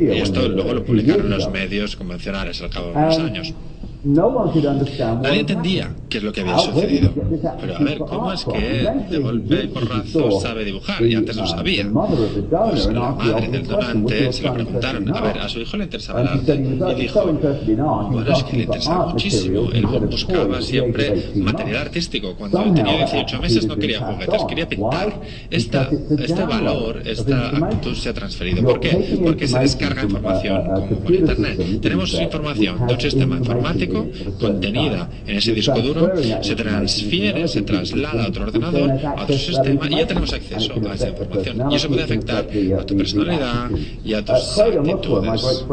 Y esto luego lo publicaron en los medios convencionales al cabo de unos años. Nadie entendía qué es lo que había sucedido. Pero a ver, ¿cómo es que de golpe y porrazo sabe dibujar? Y antes no sabía. Pues la madre del donante se lo preguntaron. A ver, a su hijo le interesaba el arte. Y dijo, bueno, es que le interesaba muchísimo. Él buscaba siempre material artístico. Cuando él tenía 18 meses no quería juguetes, quería pintar. Esta, este valor, esta actitud se ha transferido. ¿Por qué? Porque se descarga información como por Internet. Tenemos información de un sistema informático contenida en ese disco duro se transfiere, se traslada a otro ordenador, a otro sistema y ya tenemos acceso a esa información. Y eso puede afectar a tu personalidad y a tus actitudes.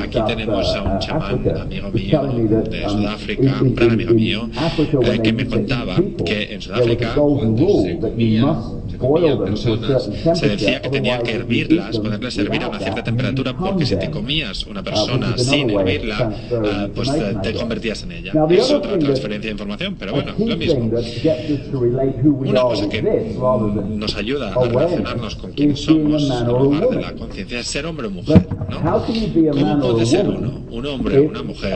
Aquí tenemos a un chamán, amigo mío de Sudáfrica, un gran amigo mío, eh, que me contaba que en Sudáfrica cuando se comía personas, se decía que tenía que hervirlas, ponerlas a hervir a una cierta temperatura, porque si te comías una persona sin hervirla, uh, pues te convertías en ella. Es otra transferencia de información, pero bueno, lo mismo. Una cosa que nos ayuda a relacionarnos con quienes somos en lugar de la conciencia es ser hombre o mujer. ¿no? ¿Cómo puede ser uno, un hombre o una mujer?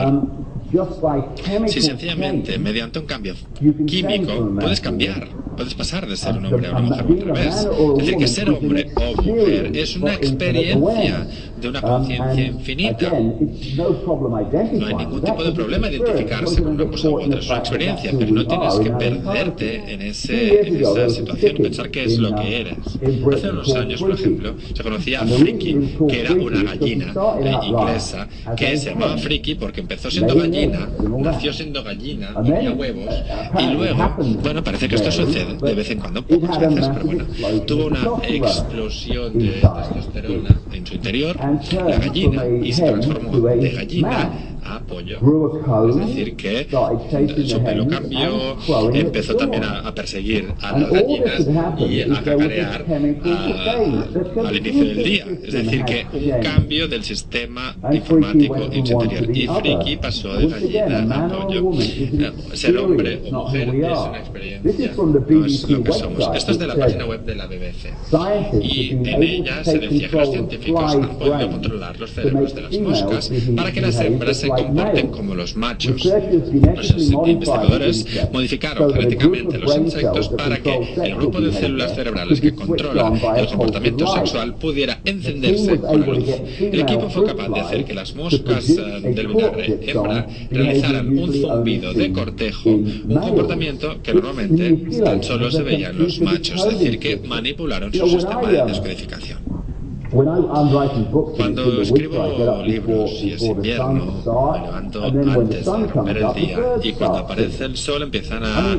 Si sencillamente, mediante un cambio químico, puedes cambiar, puedes pasar de ser un hombre a una mujer otra vez. Es decir, que ser hombre o mujer es una experiencia de una conciencia infinita. No hay ningún tipo de problema identificarse con una cosa u otra. Es una experiencia, pero no tienes que perderte en, ese, en esa situación pensar qué es lo que eres. Hace unos años, por ejemplo, se conocía a Friki, que era una gallina inglesa, que se llamaba Friki porque empezó siendo gallina, nació siendo gallina, tenía huevos, y luego, bueno, parece que esto sucede de vez en cuando, pocas veces, pero bueno, tuvo una explosión de testosterona en su interior la gallina y se transformó de gallina a pollo. Es decir, que su pelo cambió, empezó también a, perseguir a las gallinas y a cacarear al inicio del día. Es decir, que un cambio del sistema informático interior. Y Friki pasó de gallina a pollo. Ser hombre o mujer es una experiencia, no es lo que somos. Esto es de la página web de la BBC. Y en ella se decía que los científicos han podido controlar los cerebros de las moscas para que las hembras se comporten como los machos. Los investigadores modificaron genéticamente los insectos para que el grupo de células cerebrales que controla el comportamiento sexual pudiera encenderse con la luz. El equipo fue capaz de hacer que las moscas eh, del vinagre hembra realizaran un zumbido de cortejo, un comportamiento que normalmente tan solo se veía en los machos, es decir, que manipularon su sistema de descodificación. Cuando escribo libros y es invierno, me levanto antes de comer el día y cuando aparece el sol empiezan a, a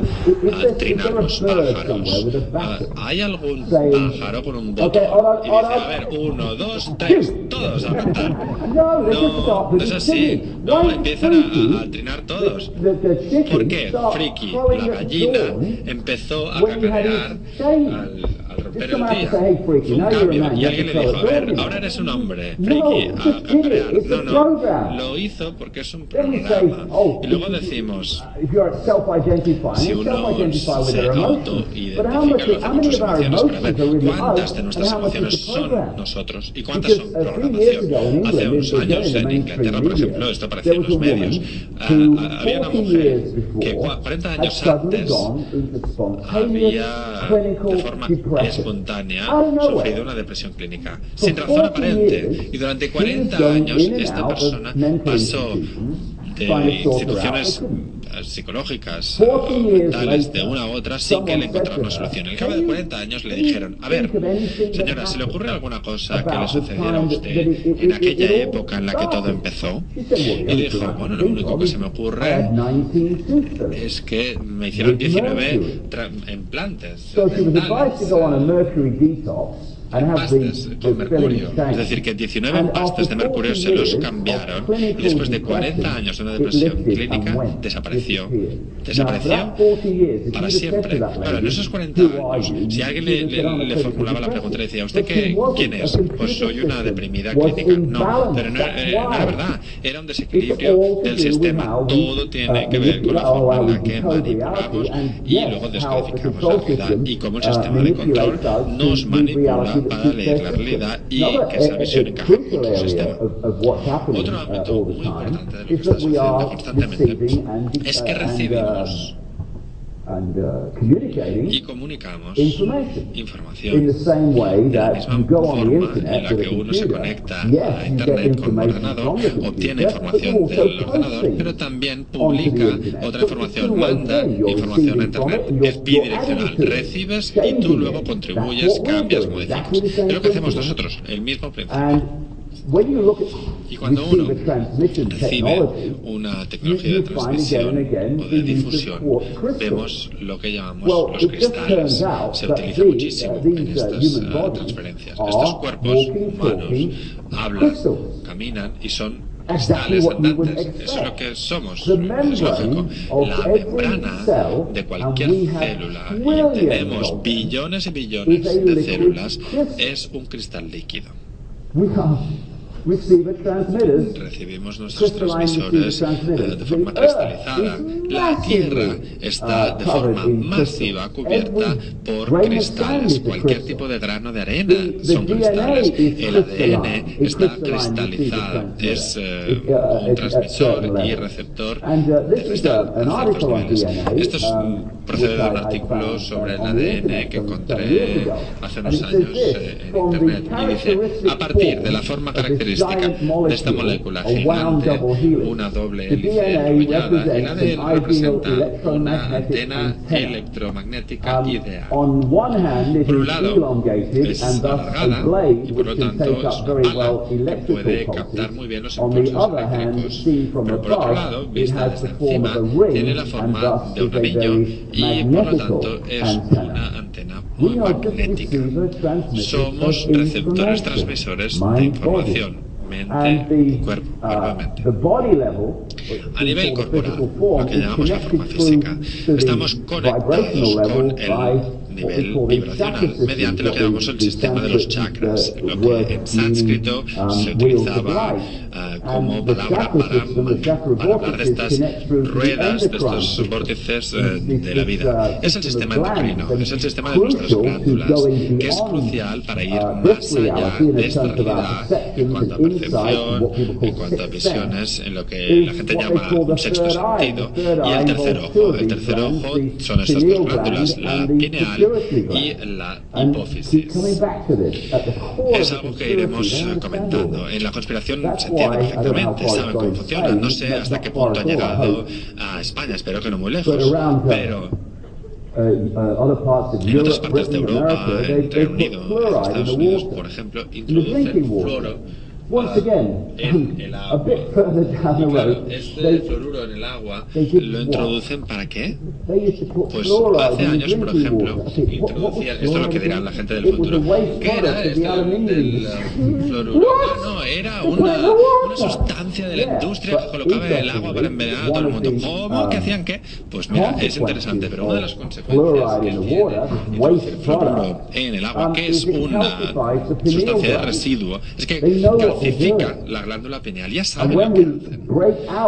trinar los pájaros. Ah, ¿Hay algún pájaro con un botón? Y dice, a ver, uno, dos, tres, todos a cantar. No, no es así. No, empiezan a, a trinar todos. ¿Por qué? Friki, la gallina, empezó a cacarear al, romper el día. Un cambio. Y alguien le dijo, a ver, ahora eres un hombre, friki, a cacarear. No, no, lo hizo porque es un programa. Y luego decimos, si uno se auto-identifica, lo hace con sus emociones para ver cuántas de nuestras emociones son nosotros y cuántas son programación. Hace unos años en Inglaterra, por ejemplo, esto aparecía en los medios, uh, había una mujer que 40 años antes había de forma espontánea sufrido una depresión clínica, sin razón aparente. Y durante 40 años esta persona pasó de instituciones psicológicas, mentales, de una u otra, sin que le encontraran una solución. Al cabo de 40 años le dijeron, a ver, señora, ¿se le ocurre alguna cosa que le sucediera a usted en aquella época en la que todo empezó? Y dijo, bueno, lo único que se me ocurre es que me hicieron 19 implantes empastes con mercurio. Es decir, que 19 empastes de mercurio se los cambiaron y después de 40 años de una depresión clínica desapareció. Desapareció para siempre. Claro, en esos 40 años, si alguien le, formulaba la pregunta y decía, ¿usted qué, quién es? Pues soy una deprimida clínica. No, pero no, eh, no era verdad. Era un desequilibrio del sistema. Todo tiene que ver con la forma en la que manipulamos y luego descodificamos la realidad y cómo el sistema de control nos manipula para leer la realidad y que esa visión encaje con su sistema. Otro ámbito muy importante de lo que está sucediendo constantemente es que recibimos y comunicamos información de la misma forma en la que uno se conecta a Internet con un ordenador, obtiene información del ordenador, pero también publica otra información, manda información a Internet, es bidireccional, recibes y tú luego contribuyes, cambias, modificas. Es lo que hacemos nosotros, el mismo principio. Y cuando uno recibe una tecnología de transmisión o de difusión, vemos lo que llamamos los cristales. Se utiliza muchísimo en estas uh, transferencias. Estos cuerpos humanos hablan, caminan y son cristales andantes. Eso es lo que somos. Es lógico. La membrana de cualquier célula, y tenemos billones y billones de células, es un cristal líquido. Recibimos nuestros transmisores eh, de forma cristalizada. La Tierra está de forma masiva cubierta por cristales. Cualquier tipo de grano de arena son cristales. El ADN está cristalizado. Es eh, uh, un transmisor y receptor uh, de cristal en ciertos niveles. Esto es um, procede de un artículo sobre el ADN que encontré hace unos años eh, en Internet. Y dice, a partir de la forma característica de esta molécula gigante, una doble hélice enrollada. El ADN representa una antena electromagnética ideal. Por un lado, es alargada y por lo tanto es una que puede captar muy bien los impulsos eléctricos. Pero por otro lado, vista desde encima, tiene la forma de un anillo y por lo tanto es una antena muy magnética. Somos receptores transmisores de información mente, cuerpo, cuerpo, A nivel corporal, lo que llamamos la forma física, estamos conectados con el nivel vibracional mediante lo que llamamos el sistema de los chakras, lo que en sánscrito se utilizaba uh, como palabra para, para, hablar de estas ruedas, de estos vórtices uh, de la vida. Es el sistema endocrino, es el sistema de nuestras glándulas, que es crucial para ir más allá de esta realidad en cuanto a percepción, en cuanto a visiones, en lo que la gente llama un sexto sentido, y el tercer ojo. El tercer ojo son estas dos glándulas, la pineal y la hipófisis. Es algo que iremos comentando. En la conspiración se entiende perfectamente, saben cómo funciona. No sé hasta qué punto ha llegado a España, espero que no muy lejos, pero en otras partes de Europa, en Reino Unido, en Estados Unidos, por ejemplo, introducen fluoro en el agua. Y claro, este fluoruro en el agua lo introducen para qué? Pues hace años, por ejemplo, introducían, esto es lo que dirán la gente del futuro, ¿qué era esto del fluoruro? No, era una, una sustancia de la industria que colocaba en el agua para envenenar a todo el mundo. ¿Cómo? ¿Qué hacían qué? Pues mira, es interesante, pero una de las consecuencias que tiene introducir fluoruro en el agua, que es una sustancia de residuo, es que calcifica la glándula pineal, ya saben lo que hacen.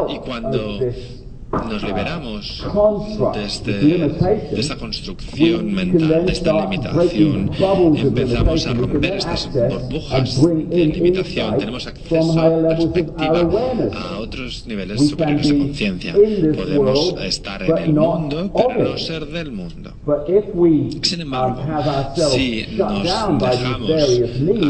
Y cuando nos liberamos de, este, de esta construcción mental, de esta limitación, empezamos a romper estas burbujas de limitación, tenemos acceso a perspectiva a otros niveles superiores de conciencia. Podemos estar en el mundo, pero no ser del mundo. Sin embargo, si nos dejamos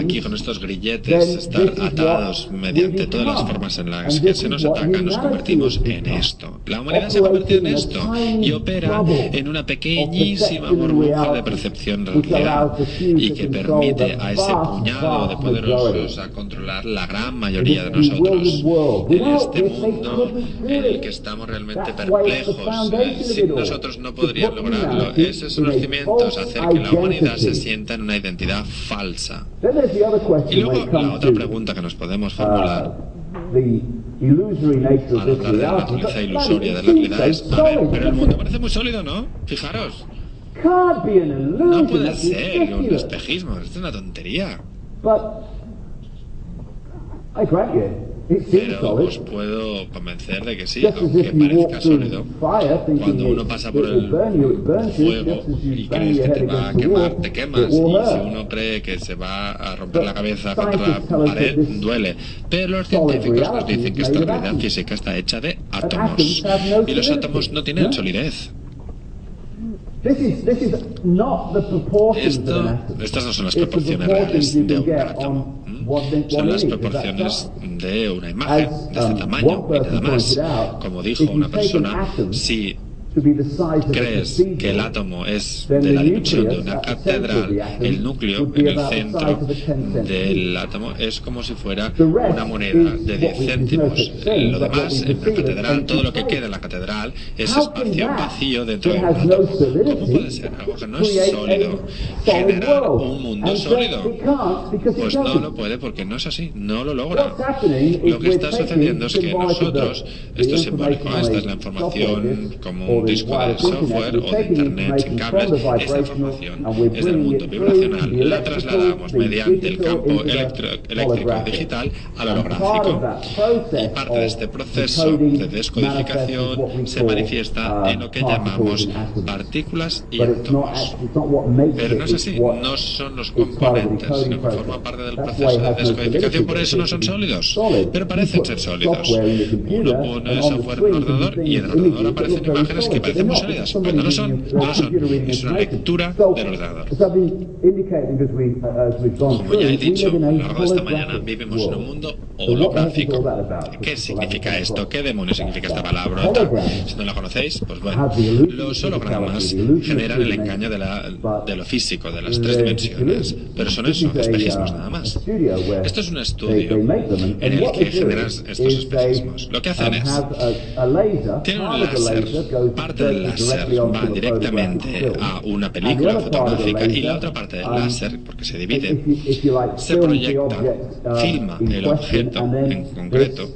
aquí con estos grilletes estar atados mediante todas las formas en las que se nos ataca, nos convertimos en esto La humanidad se ha convertido en esto y opera en una pequeñísima burbuja de percepción real y que permite a ese puñado de poderosos a controlar la gran mayoría de nosotros. En este mundo en el que estamos realmente perplejos, eh, si nosotros no podríamos lograrlo, esos son los cimientos, hacer que la humanidad se sienta en una identidad falsa. Y luego la otra pregunta que nos podemos formular de la naturaleza ilusoria de la realidad es, pero el mundo parece muy sólido, ¿no? Fijaros. No puede ser un espejismo, esto es una tontería. Pero os puedo convencer de que sí, aunque parezca sólido. Cuando uno pasa por el fuego y crees que te va a quemar, te quemas. Y si uno cree que se va a romper la cabeza contra la pared, duele. Pero los científicos nos dicen que esta realidad física está hecha de átomos. Y los átomos no tienen solidez. Esto, estas no son las proporciones reales de un átomo. Son las proporciones de una imagen de este tamaño y nada más. Como dijo una persona, si crees que el átomo es de la dimensión de una catedral, el núcleo en el centro del átomo es como si fuera una moneda de 10 céntimos. Lo demás, en la catedral, todo lo que queda en la catedral es espacio vacío dentro del átomo. ¿Cómo puede ser algo que no es sólido generar un mundo sólido? Pues no lo puede porque no es así, no lo logra. Lo que está sucediendo es que nosotros, esto es simbólico, esta es la información disco de software o de internet sin cables, esta información es del mundo vibracional, la trasladamos mediante el campo eléctrico digital al holográfico. Y parte de este proceso de descodificación se manifiesta en lo que llamamos partículas y átomos. Pero no es así, no son los componentes, sino que forman parte del proceso de descodificación, por eso no son sólidos, pero parecen ser sólidos. Uno pone software en un ordenador y en el ordenador aparecen imágenes que parecen muy sólidas, pero no lo son, no lo son. Es una lectura del ordenador. Como ya he dicho a lo largo de esta mañana, vivimos en un mundo holográfico. ¿Qué significa esto? ¿Qué demonios significa esta palabra? Si no la conocéis, pues bueno. Los hologramas generan el engaño de, la, de lo físico, de las tres dimensiones, pero son eso, espejismos nada más. Esto es un estudio en el que generan estos espejismos. Lo que hacen es, tienen un láser, parte del láser va directamente a una película fotográfica y la otra parte del láser, porque se divide, se proyecta, filma el objeto en concreto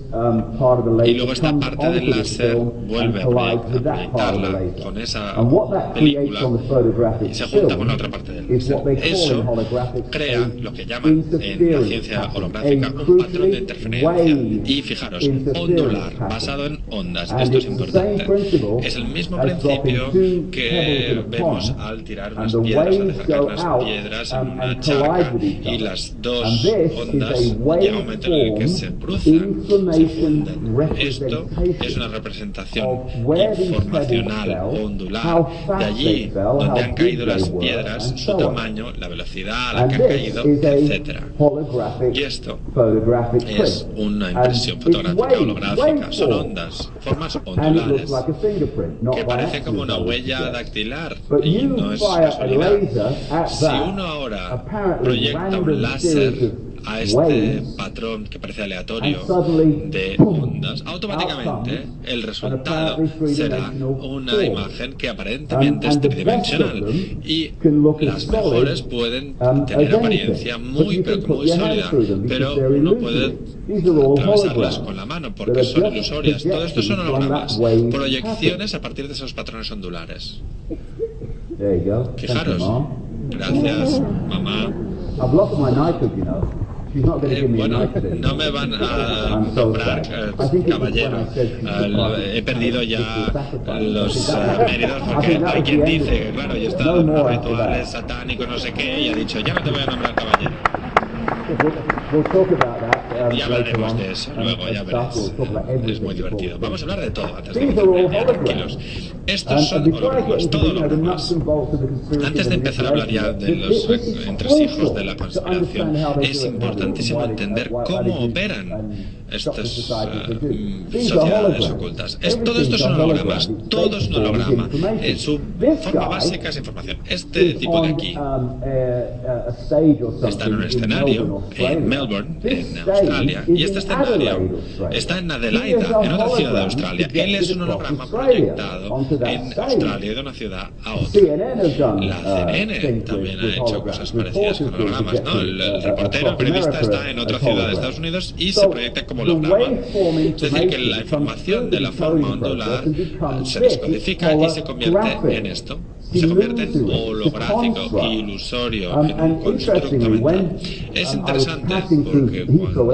y luego esta parte del láser vuelve a proyectarla con esa película y se junta con la otra parte del láser. Eso crea lo que llaman en la ciencia holográfica un patrón de interferencia y fijaros, ondular, basado en ondas. Esto es importante. Es el mismo principio que vemos al tirar unas piedras, al dejar caer unas piedras en una charca y las dos ondas llega un momento en el que se cruzan, se. Esto es una representación informacional ondular. de allí donde han caído las piedras, su tamaño, la velocidad a la que han caído, etc. Y esto es una impresión fotográfica holográfica, son ondas, formas ondulares que parecen como una huella dactilar y no es casualidad. Si uno ahora proyecta un láser a este patrón que parece aleatorio de ondas, automáticamente el resultado será una imagen que aparentemente es tridimensional y las mejores pueden tener apariencia muy, muy sólida, pero uno puede atravesarlas con la mano porque son ilusorias. Todo esto son hologramas, proyecciones a partir de esos patrones ondulares. Fijaros. Gracias, mamá. Eh, bueno, no me van a nombrar eh, caballero. Eh, he perdido ya los méritos porque hay quien dice que, claro, yo he estado en unos rituales satánicos, no sé qué, y ha dicho, ya no te voy a nombrar caballero. Y hablaremos de eso luego, ya veréis. Es muy divertido. Vamos a hablar de todo antes de empezar. Tranquilos. Estos son hologramas, todo hologramas. Antes de empezar a hablar ya de los entresijos de la conspiración, es importantísimo entender cómo operan estas uh, sociedades ocultas. Es, todo esto son hologramas, todo es un holograma. En su forma básica es información. Este tipo de aquí está en un escenario en Melbourne, en Australia, y este escenario está en Adelaida, en otra ciudad de Australia. Él es un holograma proyectado en Australia de una ciudad a otra. La CNN también ha hecho cosas parecidas con hologramas, ¿no? El, el reportero, el periodista está en otra ciudad de Estados Unidos y se proyecta como holograma. Es decir, que la información de la forma ondular se descodifica y se convierte en esto se convierte en holográfico, ilusorio, en un constructo mental. Es interesante porque cuando,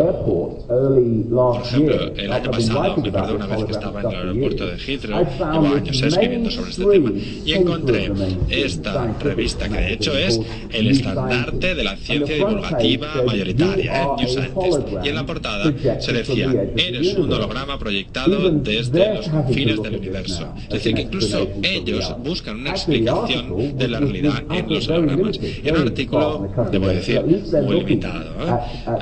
por ejemplo, el año pasado, me acuerdo una vez que estaba en el aeropuerto de Heathrow, llevo años escribiendo sobre este tema, y encontré esta revista que de hecho es el estandarte de la ciencia divulgativa mayoritaria, New Scientist, y en la portada se decía, eres un holograma proyectado desde los confines del universo. Es decir, que incluso ellos buscan una explicación de la realidad en los hologramas. Era un artículo, debo decir, muy limitado. ¿eh?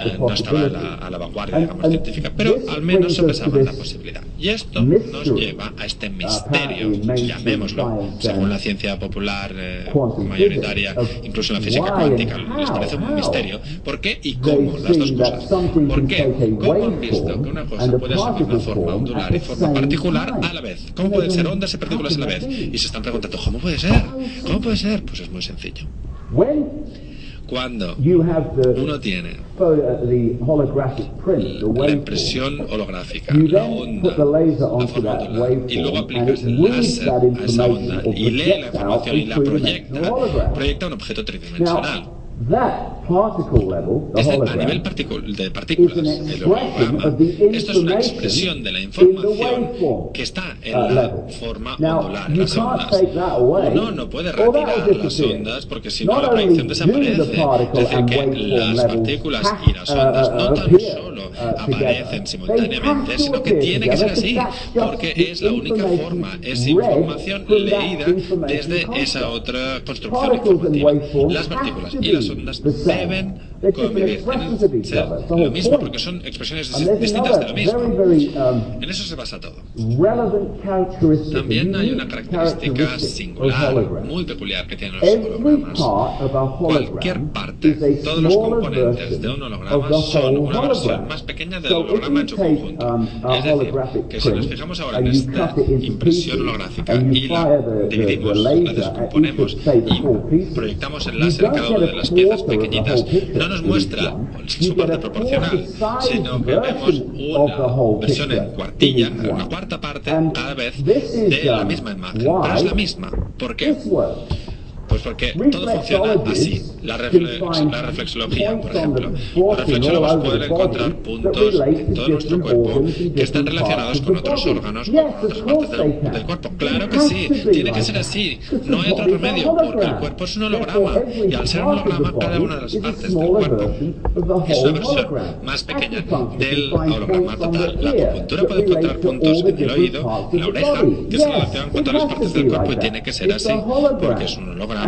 Eh, no estaba a la, a la vanguardia, digamos, científica, pero al menos se pensaba en la posibilidad. Y esto nos lleva a este misterio, llamémoslo, según la ciencia popular eh, mayoritaria, incluso en la física cuántica, les parece un misterio. ¿Por qué y cómo? Las dos cosas. ¿Por qué? ¿Cómo han visto que una cosa puede ser de una forma ondular y forma particular a la vez? ¿Cómo pueden ser ondas y partículas a la vez? Y se están preguntando, ¿cómo puede ser? ¿Cómo puede ser? Pues es muy sencillo. Cuando uno tiene la impresión holográfica, la onda, la forma y luego aplicas el láser a esa onda y lee la información y la proyecta, proyecta un objeto tridimensional. Este, a nivel de partículas, el holograma, esto es una expresión de la información que está en uh, la forma ondular, en las ondas. Uno no puede retirar las ondas porque si no la proyección desaparece. Es decir, que las partículas y las ondas no tan solo uh, aparecen simultáneamente, sino que tiene que ser así, porque es la única forma, es información leída desde esa otra construcción informativa. Las partículas y las ondas deben convivir, ser lo mismo, porque son expresiones distintas de lo mismo. En eso se basa todo. También hay una característica singular, muy peculiar que tienen los hologramas. Cualquier parte, todos los componentes de un holograma son una versión más pequeña del holograma en su conjunto. Um, es decir, que si nos fijamos ahora en esta impresión holográfica y la dividimos, la descomponemos y proyectamos el láser en cada una de las piezas pequeñitas, no nos muestra su parte proporcional, sino que vemos una versión en cuartilla, una cuarta parte cada vez de la misma imagen, pero es la misma. ¿Por qué? Pues porque todo funciona así. La, la reflexología, por ejemplo. Los reflexólogos pueden encontrar puntos en todo nuestro cuerpo que están relacionados con otros órganos o con otras partes del, del, cuerpo. Claro que sí, tiene que ser así. No hay otro remedio, porque el cuerpo es un holograma. Y al ser un holograma, cada una de las partes del cuerpo es una versión más pequeña del holograma total. La acupuntura puede encontrar puntos en el oído, en la oreja, que se relacionan con todas las partes del cuerpo y tiene que ser así, porque es un holograma.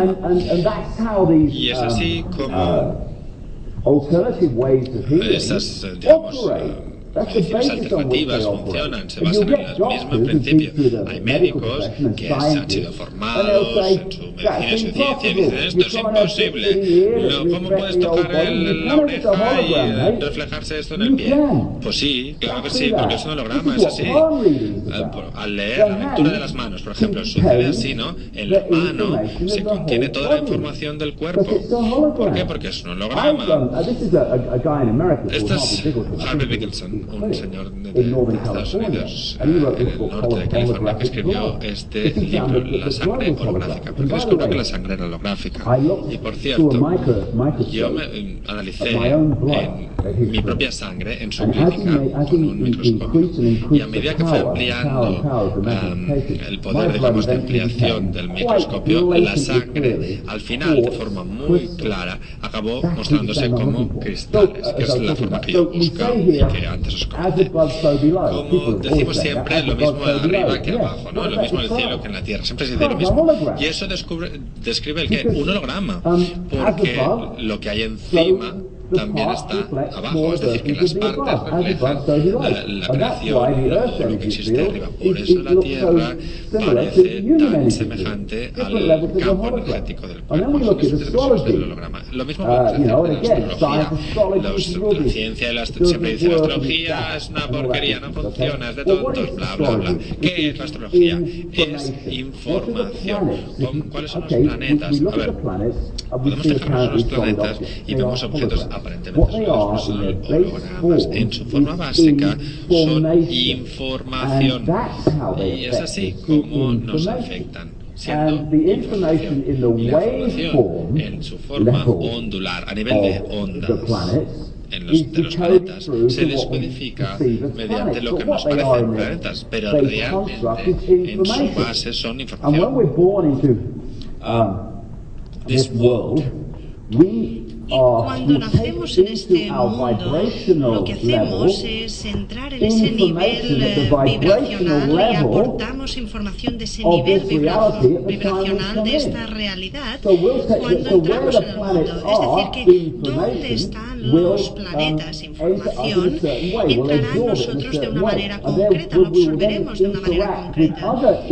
Y es así como esas, eh, digamos, medicinas alternativas funcionan, se basan en el mismo principio. Hay médicos que han sido formados en su medicina y su ciencia y dicen esto es imposible. ¿Cómo puedes tocar el, la oreja y reflejarse esto en el pie? Pues sí, claro que sí, porque es un holograma, es así. Al leer la lectura de las manos, por ejemplo, sucede así, ¿no? En la mano se contiene toda la información del cuerpo. ¿Por qué? Porque es un holograma. Este es Harvey Bickelson un señor de, de Estados Unidos, en el norte de California, que escribió este libro, La sangre holográfica, porque descubrió que la sangre era holográfica. Y por cierto, yo me analicé en mi propia sangre en su clínica con un microscopio. Y a medida que fue ampliando um, el poder, digamos, de ampliación del microscopio, la sangre, al final, de forma muy clara, acabó mostrándose como cristales, que es la forma que yo buscaba y que antes comenté. Como decimos siempre, lo mismo arriba que abajo, ¿no? Lo mismo en el cielo que en la tierra, siempre se dice lo mismo. Y eso descubre, describe el que un holograma, porque lo que hay encima también está abajo, es decir, que las partes reflejan la, la creación, lo, lo que existe arriba. Por eso la Tierra parece tan semejante al campo energético del cuerpo. del holograma. Lo mismo puede hacer la astrología. La ciencia y la, siempre dice la astrología es una porquería, no funciona, es de tontos, bla, bla, bla. ¿Qué es la astrología? Es información. ¿Cuáles son los planetas? A ver, podemos fijarnos en los planetas y vemos objetos aparentemente son hologramas. En su forma básica son información. Y es así como nos afectan siendo información. Y la información en su forma ondular, a nivel de ondas, en los, de los planetas se descodifica mediante lo que nos parecen planetas, pero realmente en su base son información. This world, we y cuando nacemos en este mundo, lo que hacemos es entrar en ese nivel vibracional y aportamos información de ese nivel vibracional de esta realidad cuando entramos en el mundo. Es decir, que ¿dónde están los planetas, información, entrará en nosotros de una manera concreta, lo absorberemos de una manera concreta.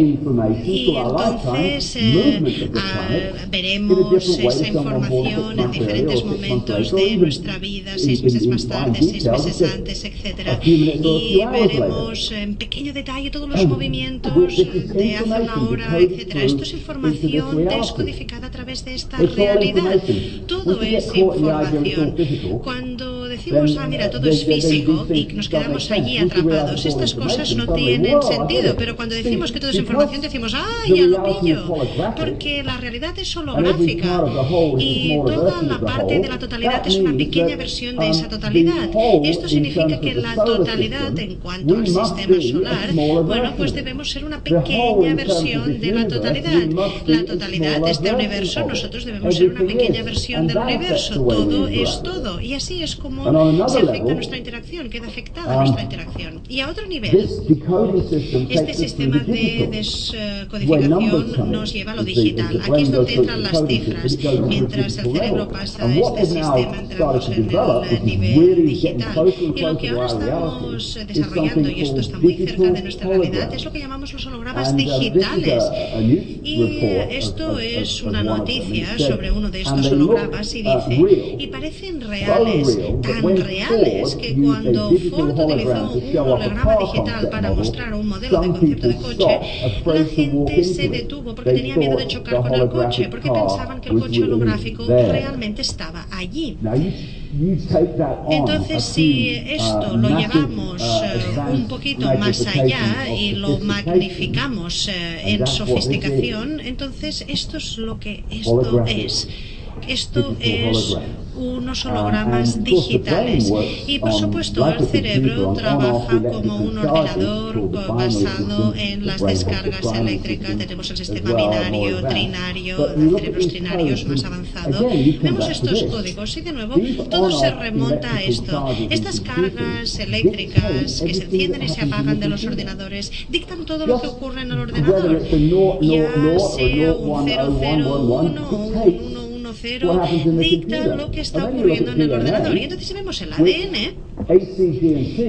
Y entonces eh, ah, veremos esa información en diferentes momentos de nuestra vida, seis meses más tarde, seis meses antes, etc. Y veremos en pequeño detalle todos los movimientos de hace una hora, etc. Esto es información descodificada a través de esta realidad. Todo es información. Cuando decimos, ah, mira, todo es físico y nos quedamos allí atrapados, estas cosas no tienen sentido. Pero cuando decimos que todo es información, decimos, ah, ya lo pillo. Porque la realidad es holográfica y toda la parte de la totalidad es una pequeña versión de esa totalidad. Esto significa que la totalidad en cuanto al sistema solar, bueno, pues debemos ser una pequeña versión de la totalidad. La totalidad de este universo, nosotros debemos ser una pequeña versión del universo. Todo es todo. Y así es como se afecta nuestra interacción, queda afectada nuestra interacción. Y a otro nivel, este sistema de descodificación nos lleva a lo digital. Aquí es donde entran las cifras. Mientras el cerebro pasa este sistema entramos en el nivel digital. Y lo que ahora estamos desarrollando, y esto está muy cerca de nuestra realidad, es lo que llamamos los hologramas digitales. Y esto es una noticia sobre uno de estos hologramas y dice, y parecen reales, tan reales que cuando Ford utilizó un holograma digital para mostrar un modelo de concepto de coche, la gente se detuvo porque tenía miedo de chocar con el coche, porque pensaban que el coche holográfico realmente estaba allí. Entonces, si esto lo llevamos uh, un poquito más allá y lo magnificamos en sofisticación, entonces esto es lo que esto es. Esto es unos hologramas digitales. Y por supuesto el cerebro trabaja como un ordenador basado en las descargas eléctricas. Tenemos el sistema binario, trinario, cerebros trinarios más avanzado. Vemos estos códigos y de nuevo todo se remonta a esto. Estas cargas eléctricas que se encienden y se apagan de los ordenadores dictan todo lo que ocurre en el ordenador. Ya sea un 001 o un 1 cero dicta lo que está ocurriendo en el ordenador. Y entonces vemos el ADN,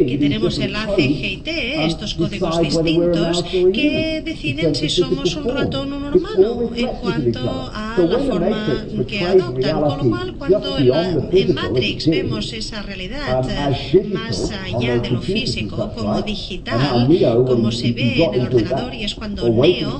que tenemos el ACGT, estos códigos distintos, que deciden si somos un ratón o un humano en cuanto a la forma que adoptan. Con lo cual, cuando en Matrix vemos esa realidad más allá de lo físico, como digital, como se ve en el ordenador, y es cuando Neo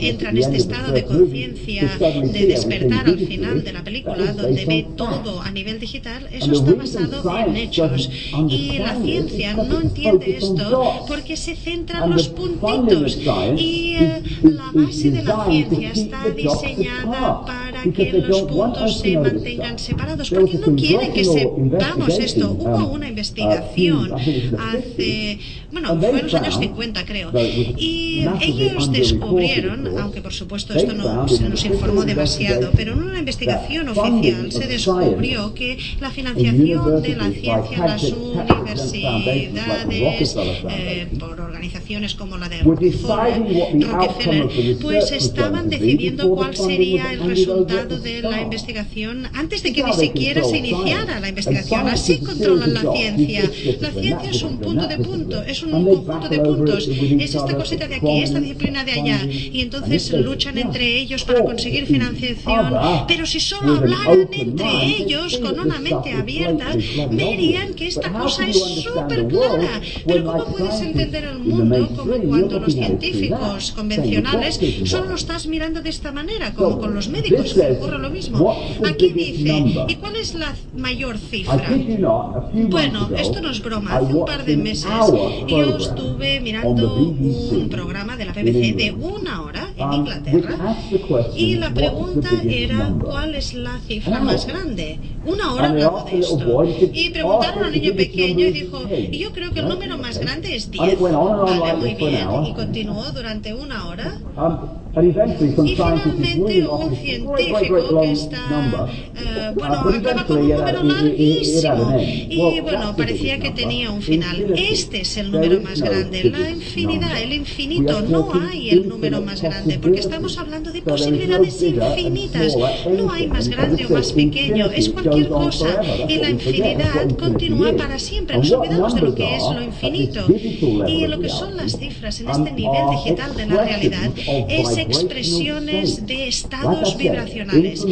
entra en este estado de conciencia de despertar al final de la película, donde ve todo a nivel digital, eso está basado en hechos. Y la ciencia no entiende esto porque se centra en los puntitos. Y eh, la base de la ciencia está diseñada para que los puntos se mantengan separados, porque no quieren que sepamos esto. Hubo una investigación hace, bueno, fue en los años 50 creo, y ellos descubrieron, aunque por supuesto esto no se nos informó demasiado, pero en una investigación oficial se descubrió que la financiación de la ciencia en las universidades eh, por organizaciones como la de Rockefeller, pues estaban decidiendo cuál sería el resultado de la investigación antes de que ni siquiera se iniciara la investigación. Así controlan la ciencia. La ciencia es un punto de punto, es un conjunto de puntos. Es esta cosita de aquí, esta disciplina de allá. Y entonces luchan entre ellos para conseguir financiación. Pero si solo hablaran entre ellos con una mente abierta, verían que esta cosa es súper clara. Pero ¿cómo puedes entender el mundo como cuando los científicos convencionales solo lo estás mirando de esta manera, como con los médicos, ocurre lo mismo? Aquí dice, ¿y cuál es la mayor cifra? Bueno, esto no es broma. Hace un par de meses yo estuve mirando un programa de la BBC de una hora en um, Inglaterra y la pregunta era ¿cuál es la cifra más grande? Una hora hablando de esto. Y preguntaron a un niño pequeño y dijo, yo creo que el número más grande es 10. Vale, muy bien. Y continuó durante una hora. Um, y finalmente un científico que está, uh, bueno, acaba con un número larguísimo. Y bueno, parecía que tenía un final. Este es el número más grande. La infinidad, el infinito, no hay el número más grande, porque estamos hablando de posibilidades infinitas. No hay más grande o más pequeño, es cualquier cosa. Y la infinidad continúa para siempre. Nos olvidamos de lo que es lo infinito. Y lo que son las cifras en este nivel digital de la realidad es expresiones de estados vibracionales.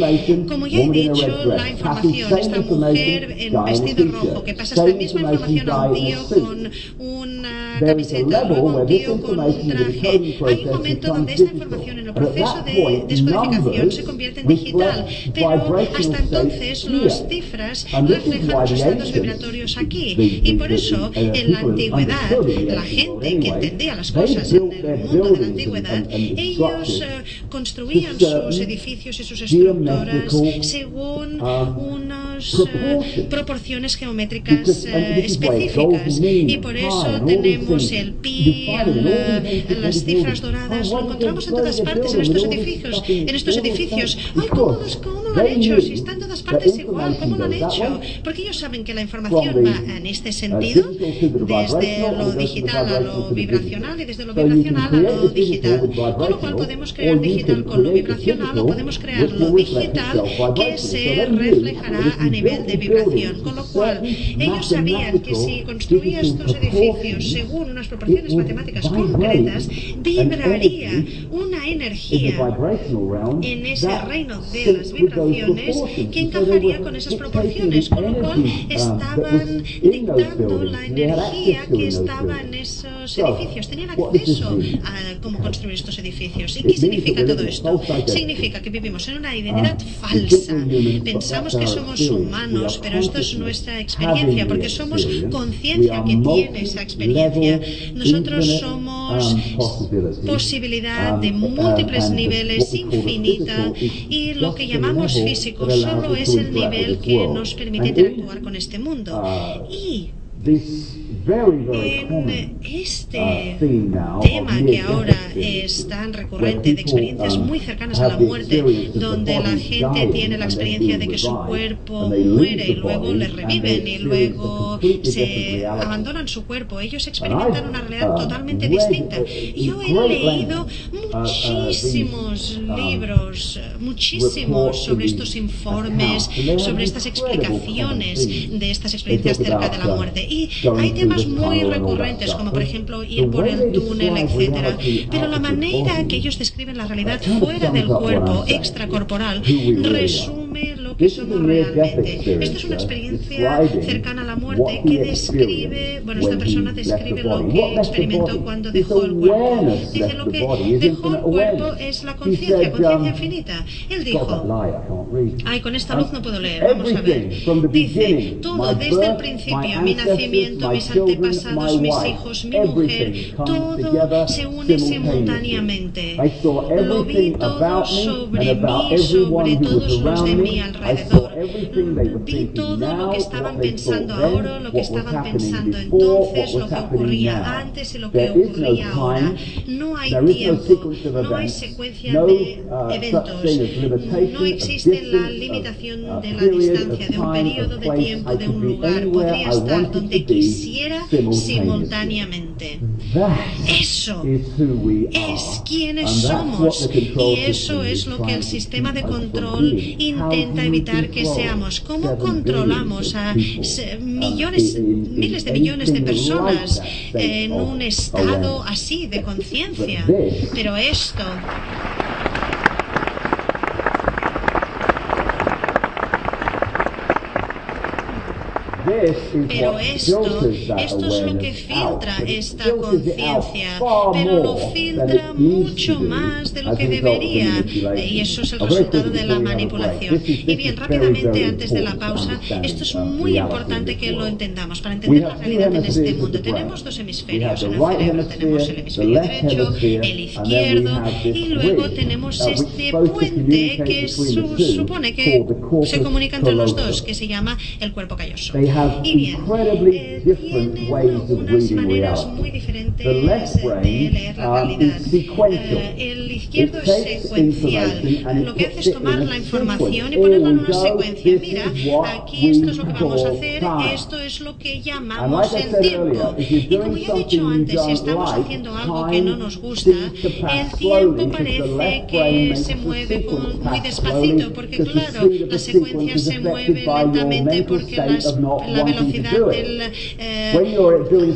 Como ya he dicho, la información, esta mujer en vestido rojo que pasa esta misma información a un tío con una camiseta, luego a un tío con un traje, hay un momento donde esta información en el proceso de descodificación se convierte en digital, pero hasta entonces las cifras reflejan los estados vibratorios aquí. Y por eso, en la antigüedad, la gente que entendía las cosas en el mundo de la antigüedad, ellos construían sus edificios y sus estructuras según unas eh, proporciones geométricas eh, específicas. Y por eso tenemos el pi, las cifras doradas, lo encontramos en todas partes en estos edificios. En estos edificios. ¡Ay, cómo, cómo lo han hecho! Si está en todas partes igual, ¿cómo lo han hecho? Porque ellos saben que la información va en este sentido, desde lo digital a lo vibracional y desde lo vibracional a lo digital. Con lo cual podemos podemos crear digital con lo vibracional o podemos crear lo digital que se reflejará a nivel de vibración. Con lo cual, ellos sabían que si construía estos edificios según unas proporciones matemáticas concretas, vibraría una energía en ese reino de las vibraciones que encajaría con esas proporciones, con lo cual estaban dictando la energía que estaba en esos edificios, tenían acceso a cómo construir estos edificios. ¿Y qué significa todo esto? Significa que vivimos en una identidad falsa. Pensamos que somos humanos, pero esto es nuestra experiencia, porque somos conciencia que tiene esa experiencia. Nosotros somos posibilidad de múltiples niveles, infinita, y lo que llamamos físico solo es el nivel que nos permite interactuar con este mundo. Y en este uh, tema que ahora es tan recurrente de experiencias muy cercanas a la muerte, donde la gente tiene la experiencia de que su cuerpo muere y luego le reviven y luego se abandonan su cuerpo, ellos experimentan una realidad totalmente distinta. Yo he leído uh, uh, muchísimos libros, muchísimos sobre estos informes, sobre estas explicaciones de estas experiencias cerca de la muerte. Y hay temas muy recurrentes, como por ejemplo ir por el túnel, etcétera. Pero la manera que ellos describen la realidad fuera del cuerpo, extracorporal, resume lo que somos realmente. Esta es una experiencia cercana a la muerte que describe, bueno, esta persona describe lo que experimentó cuando dejó el cuerpo. Dice lo que dejó el cuerpo es la conciencia, conciencia infinita. Él dijo, ay, con esta luz no puedo leer, vamos a ver. Dice, todo desde el principio, mi nacimiento, mis antepasados, mis hijos, mi mujer, todo se une simultáneamente. Lo vi todo sobre mí, sobre todos los de mi alrededor. Vi todo lo que estaban pensando ahora, lo que estaban pensando entonces, lo que ocurría antes y lo que ocurría ahora. No hay tiempo, no hay secuencia de eventos, no existe la limitación de la distancia, de un periodo de tiempo, de un lugar. Podría estar donde quisiera simultáneamente. Eso es quienes somos. Y eso es lo que el sistema de control intenta evitar que seamos. ¿Cómo controlamos a millones, miles de millones de personas en un estado así de conciencia? Pero esto Pero esto, esto es lo que filtra esta conciencia, pero lo filtra mucho más de lo que debería. Y eso es el resultado de la manipulación. Y bien, rápidamente, antes de la pausa, esto es muy importante que lo entendamos para entender la realidad en este mundo. Tenemos dos hemisferios en el cerebro. Tenemos el hemisferio derecho, el izquierdo, y luego tenemos este puente que supone que se comunica entre los dos, que se llama el cuerpo calloso. Y bien, eh, tienen unas maneras muy diferentes de leer la realidad. Eh, el izquierdo es secuencial. Lo que hace es tomar la información y ponerla en una secuencia. Mira, aquí esto es lo que vamos a hacer, esto es lo que llamamos el tiempo. Y como ya he dicho antes, si estamos haciendo algo que no nos gusta, el tiempo parece que se mueve muy despacito, porque claro, la secuencia se mueve lentamente porque las, la velocidad del, eh,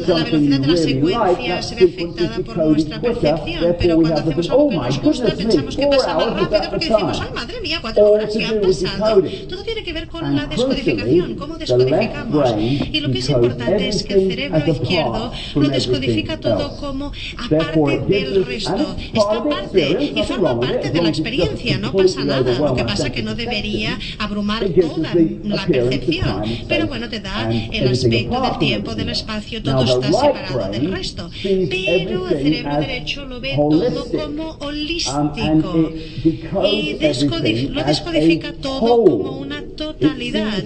la velocidad de la secuencia se ve afectada por nuestra percepción, pero cuando hacemos algo que nos gusta pensamos que pasa más rápido porque decimos, ay madre mía, cuatro horas ya han pasado. Todo tiene que ver con la descodificación, cómo descodificamos. Y lo que es importante es que el cerebro izquierdo lo descodifica todo como aparte del resto. Está aparte y forma parte de la experiencia, no pasa nada. Lo que pasa es que no debería abrumar toda la percepción. Pero bueno, te da el aspecto del tiempo, del espacio, todo está separado del resto. Pero el cerebro derecho lo ve todo como holístico. Y lo descodifica todo como una totalidad.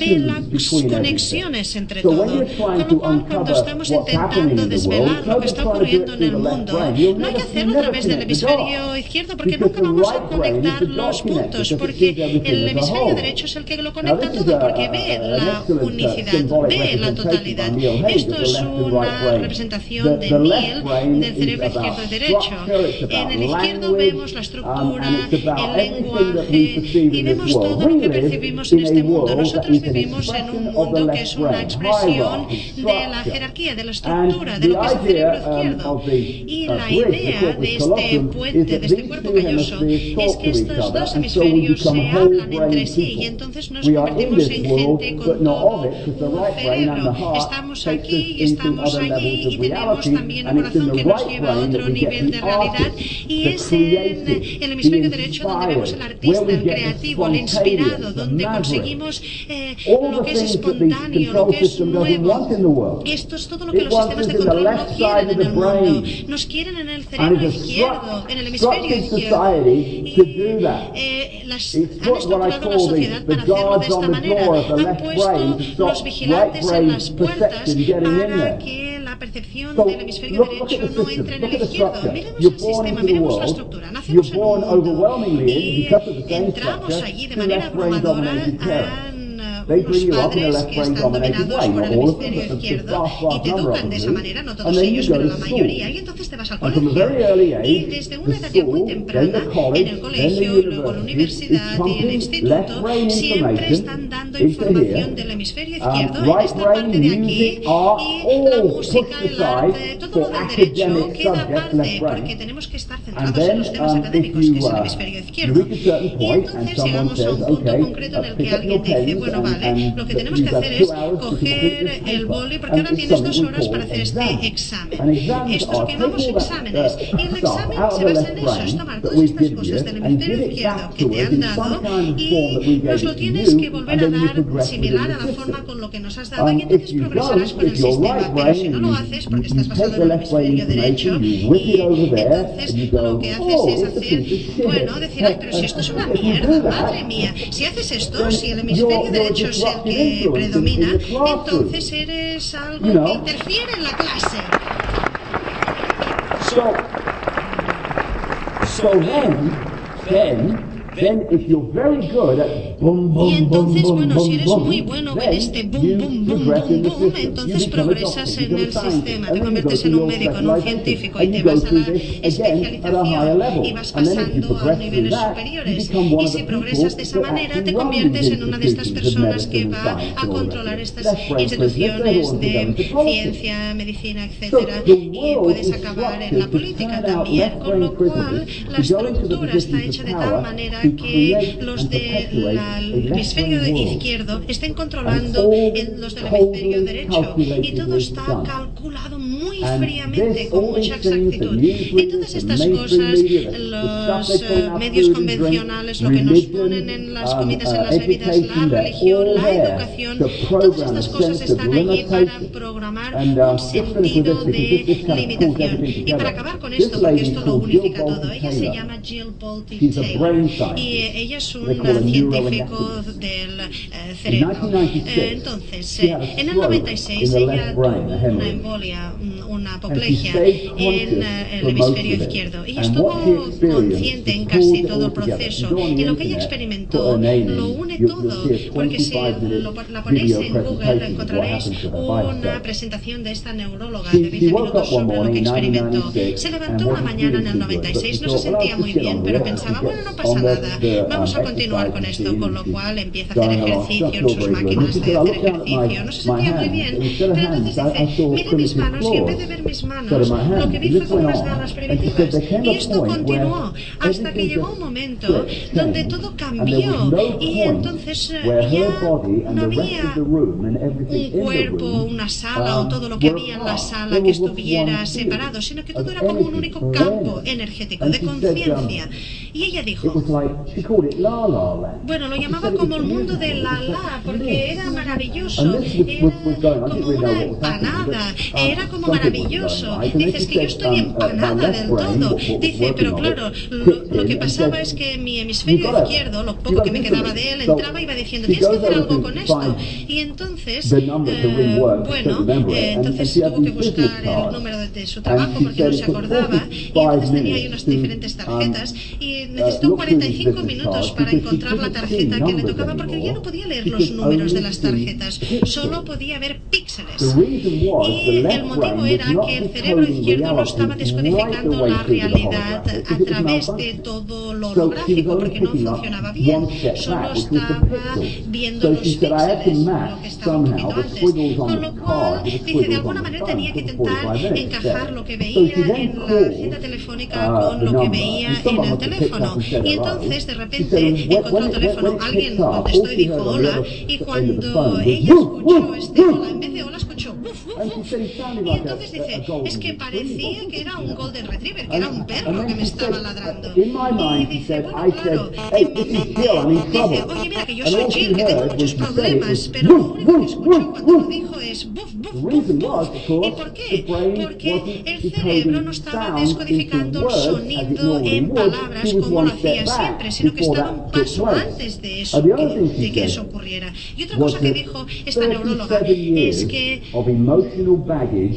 Ve las conexiones entre todo. Con lo cual, cuando estamos intentando desvelar lo que está ocurriendo en el mundo, no hay que hacerlo a través del hemisferio izquierdo porque nunca vamos a conectar los puntos, porque el hemisferio derecho es el que lo conecta todo, porque ve la unicidad, ve la totalidad. Esto es una representación de Neil del cerebro izquierdo y derecho. En el izquierdo vemos la estructura, el lenguaje y vemos todo lo que percibimos en este mundo. Nosotros vivimos en un mundo que es una expresión de la jerarquía, de la estructura, de lo que es el cerebro izquierdo. Y la idea de este puente, de este cuerpo calloso, es que estos dos hemisferios se hablan entre sí y entonces nos convertimos en gente con todo un cerebro. Estamos aquí y estamos allí y tenemos también un corazón que nos lleva a otro nivel de realidad y es en el hemisferio derecho donde vemos el artista, el creativo, el inspirado, donde conseguimos eh, lo que es espontáneo, lo que es nuevo. Esto es todo lo que los sistemas de control no quieren en el mundo. Nos quieren en el cerebro izquierdo, en el hemisferio izquierdo. Y eh, las, han estructurado la sociedad para hacerlo de esta manera. Han puesto los vigilantes en las puertas para que la percepción del hemisferio derecho no entre en el izquierdo. Miremos el sistema, miremos la estructura. Nacemos en un mundo y entramos allí de manera abrumadora a unos padres que están dominados por el hemisferio izquierdo y te educan de esa manera, no todos ellos, pero la mayoría, y entonces te vas al colegio. Y desde una edad ya muy temprana, en el colegio, luego en la universidad y en el instituto, siempre están dando información del hemisferio izquierdo en esta parte de aquí. y la música, el arte, todo lo del derecho queda aparte porque tenemos que estar centrados en los temas académicos, que es el hemisferio izquierdo. Y entonces llegamos a un punto concreto en el que alguien dice, bueno, va, ¿vale? Lo que tenemos que hacer es coger el boli, porque ahora tienes dos horas para hacer este examen. Estos que llamamos exámenes. Y el examen se basa en eso, es tomar todas estas cosas del hemisferio izquierdo que te han dado y nos lo tienes que volver a dar similar a la forma con lo que nos has dado y entonces progresarás con el sistema. Pero si no lo haces porque estás basado en el hemisferio derecho y eh, entonces lo que haces es hacer, bueno, decir, ay, pero si esto es una mierda, madre mía, si haces esto, si el hemisferio derecho el que predomina, entonces eres algo que interfiere en la clase. So, so then, then, then if you're very good at y entonces, bueno, si eres muy bueno en este boom, boom, boom, boom, boom, entonces progresas en el sistema, te conviertes en un médico, en un científico y te vas a la especialización y vas pasando a niveles superiores. Y si progresas de esa manera, te conviertes en una de estas personas que va a controlar estas instituciones de ciencia, medicina, etcétera, y puedes acabar en la política también, con lo cual la estructura está hecha de tal manera que los de la al hemisferio izquierdo estén controlando en los del hemisferio derecho. Y todo está calculado fríamente, con mucha exactitud. Y todas estas cosas, los uh, medios convencionales, lo que nos ponen en las comidas, en las bebidas, la religión, la educación, todas estas cosas están allí para programar un sentido de limitación. Y para acabar con esto, porque esto lo unifica todo, ella se llama Jill Bolton Taylor y eh, ella es una científico del eh, cerebro. Entonces, en el 96 ella tuvo una embolia, un una apoplejía en el hemisferio izquierdo. Y estuvo consciente en casi todo el proceso. Y lo que ella experimentó lo une todo, porque si lo, la ponéis en Google encontraréis una presentación de esta neuróloga de 20 minutos sobre lo que experimentó. Se levantó una mañana en el 96, no se sentía muy bien, pero pensaba, bueno, no pasa nada, vamos a continuar con esto, con lo cual empieza a hacer ejercicio en sus máquinas de hacer ejercicio. No se sentía muy bien, pero entonces dice, mira mis manos y en vez de ver mis manos, lo que vi fue con unas garras primitivas. Y esto continuó hasta que llegó un momento donde todo cambió. y entonces eh, ya no había un cuerpo, una sala o todo lo que había en la sala que estuviera separado, sino que todo era como un único campo energético de conciencia. Y ella dijo, bueno, lo llamaba como el mundo de la la, porque era maravilloso, era como una empanada, era como maravilloso maravilloso. Dice, que yo estoy empanada del todo. Dice, pero claro, lo, que pasaba es que mi hemisferio izquierdo, lo poco que me quedaba de él, entraba y iba diciendo, tienes que hacer algo con esto. Y entonces, eh, bueno, eh, entonces tuvo que buscar el número de, de su trabajo porque no se acordaba. Y entonces tenía ahí unas diferentes tarjetas y necesitó 45 minutos para encontrar la tarjeta que le tocaba porque ya no podía leer los números de las tarjetas, solo podía ver píxeles. Y el motivo era que el cerebro izquierdo no estaba descodificando la realidad a través de todo lo gráfico porque no funcionaba bien, solo estaba viendo los píxeles, lo que estaba un poquito antes. Con lo cual, dice, de alguna manera tenía que intentar encajar lo que veía en la agenda telefónica con lo que veía en el teléfono. Y entonces de repente encontró el teléfono, alguien contestó y dijo hola, y cuando ella escuchó este hola, en vez de hola escuchó buf, y entonces dice, es que parecía que era un golden retriever, que era un perro que me estaba ladrando. Y dice, bueno, claro, en mi dice, oye, mira, que yo soy Jill, que tengo muchos problemas, pero lo único que escuché cuando lo dijo es buf, buf, buf, buf. ¿Y por qué? Porque el cerebro no estaba descodificando el sonido en palabras como lo hacía siempre, sino que estaba un paso antes de eso, que, de que eso ocurriera. Y otra cosa que dijo esta neuróloga es que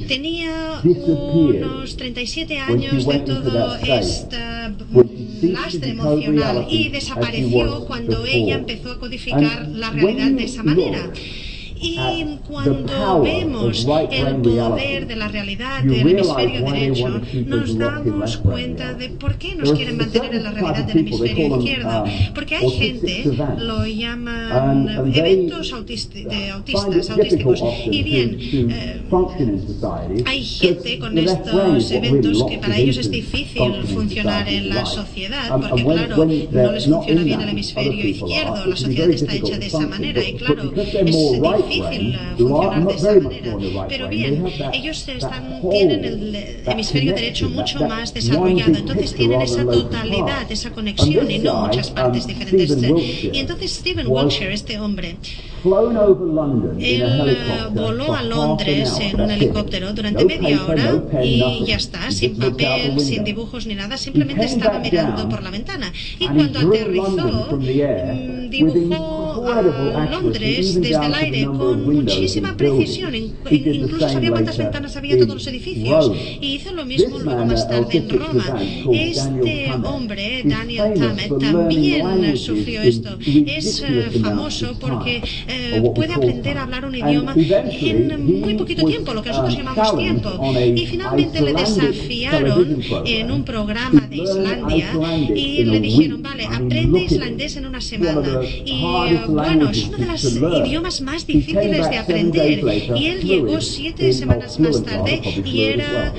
tenía unos 37 años de todo esta lastre emocional y desapareció cuando ella empezó a codificar la realidad de esa manera. Y cuando vemos el poder de la realidad del hemisferio derecho, nos damos cuenta de por qué nos quieren mantener en la realidad del hemisferio izquierdo. Porque hay gente, lo llaman eventos de autistas, autísticos. Y bien, eh, hay gente con estos eventos que para ellos es difícil funcionar en la sociedad, porque claro, no les funciona bien el hemisferio izquierdo, la sociedad está hecha de esa manera y claro, es difícil difícil funcionar de esa manera. Pero bien, ellos están, tienen el hemisferio derecho mucho más desarrollado, entonces tienen esa totalidad, esa conexión y no muchas partes diferentes. Y entonces Stephen Wilshire, este hombre, él voló a Londres en un helicóptero durante media hora y ya está, sin papel, sin dibujos ni nada, simplemente estaba mirando por la ventana. Y cuando aterrizó, dibujó a Londres desde el aire con muchísima precisión. incluso sabía cuántas ventanas había todos los edificios. Y hizo lo mismo luego más tarde en Roma. Este hombre, Daniel Tammet, también sufrió esto. Es famoso porque puede aprender a hablar un idioma en muy poquito tiempo, lo que nosotros llamamos tiempo. Y finalmente le desafiaron en un programa de Islandia y le dijeron, vale, aprende islandés en una semana. Y bueno, es uno de los idiomas más difíciles de aprender. Y él llegó siete semanas más tarde y era,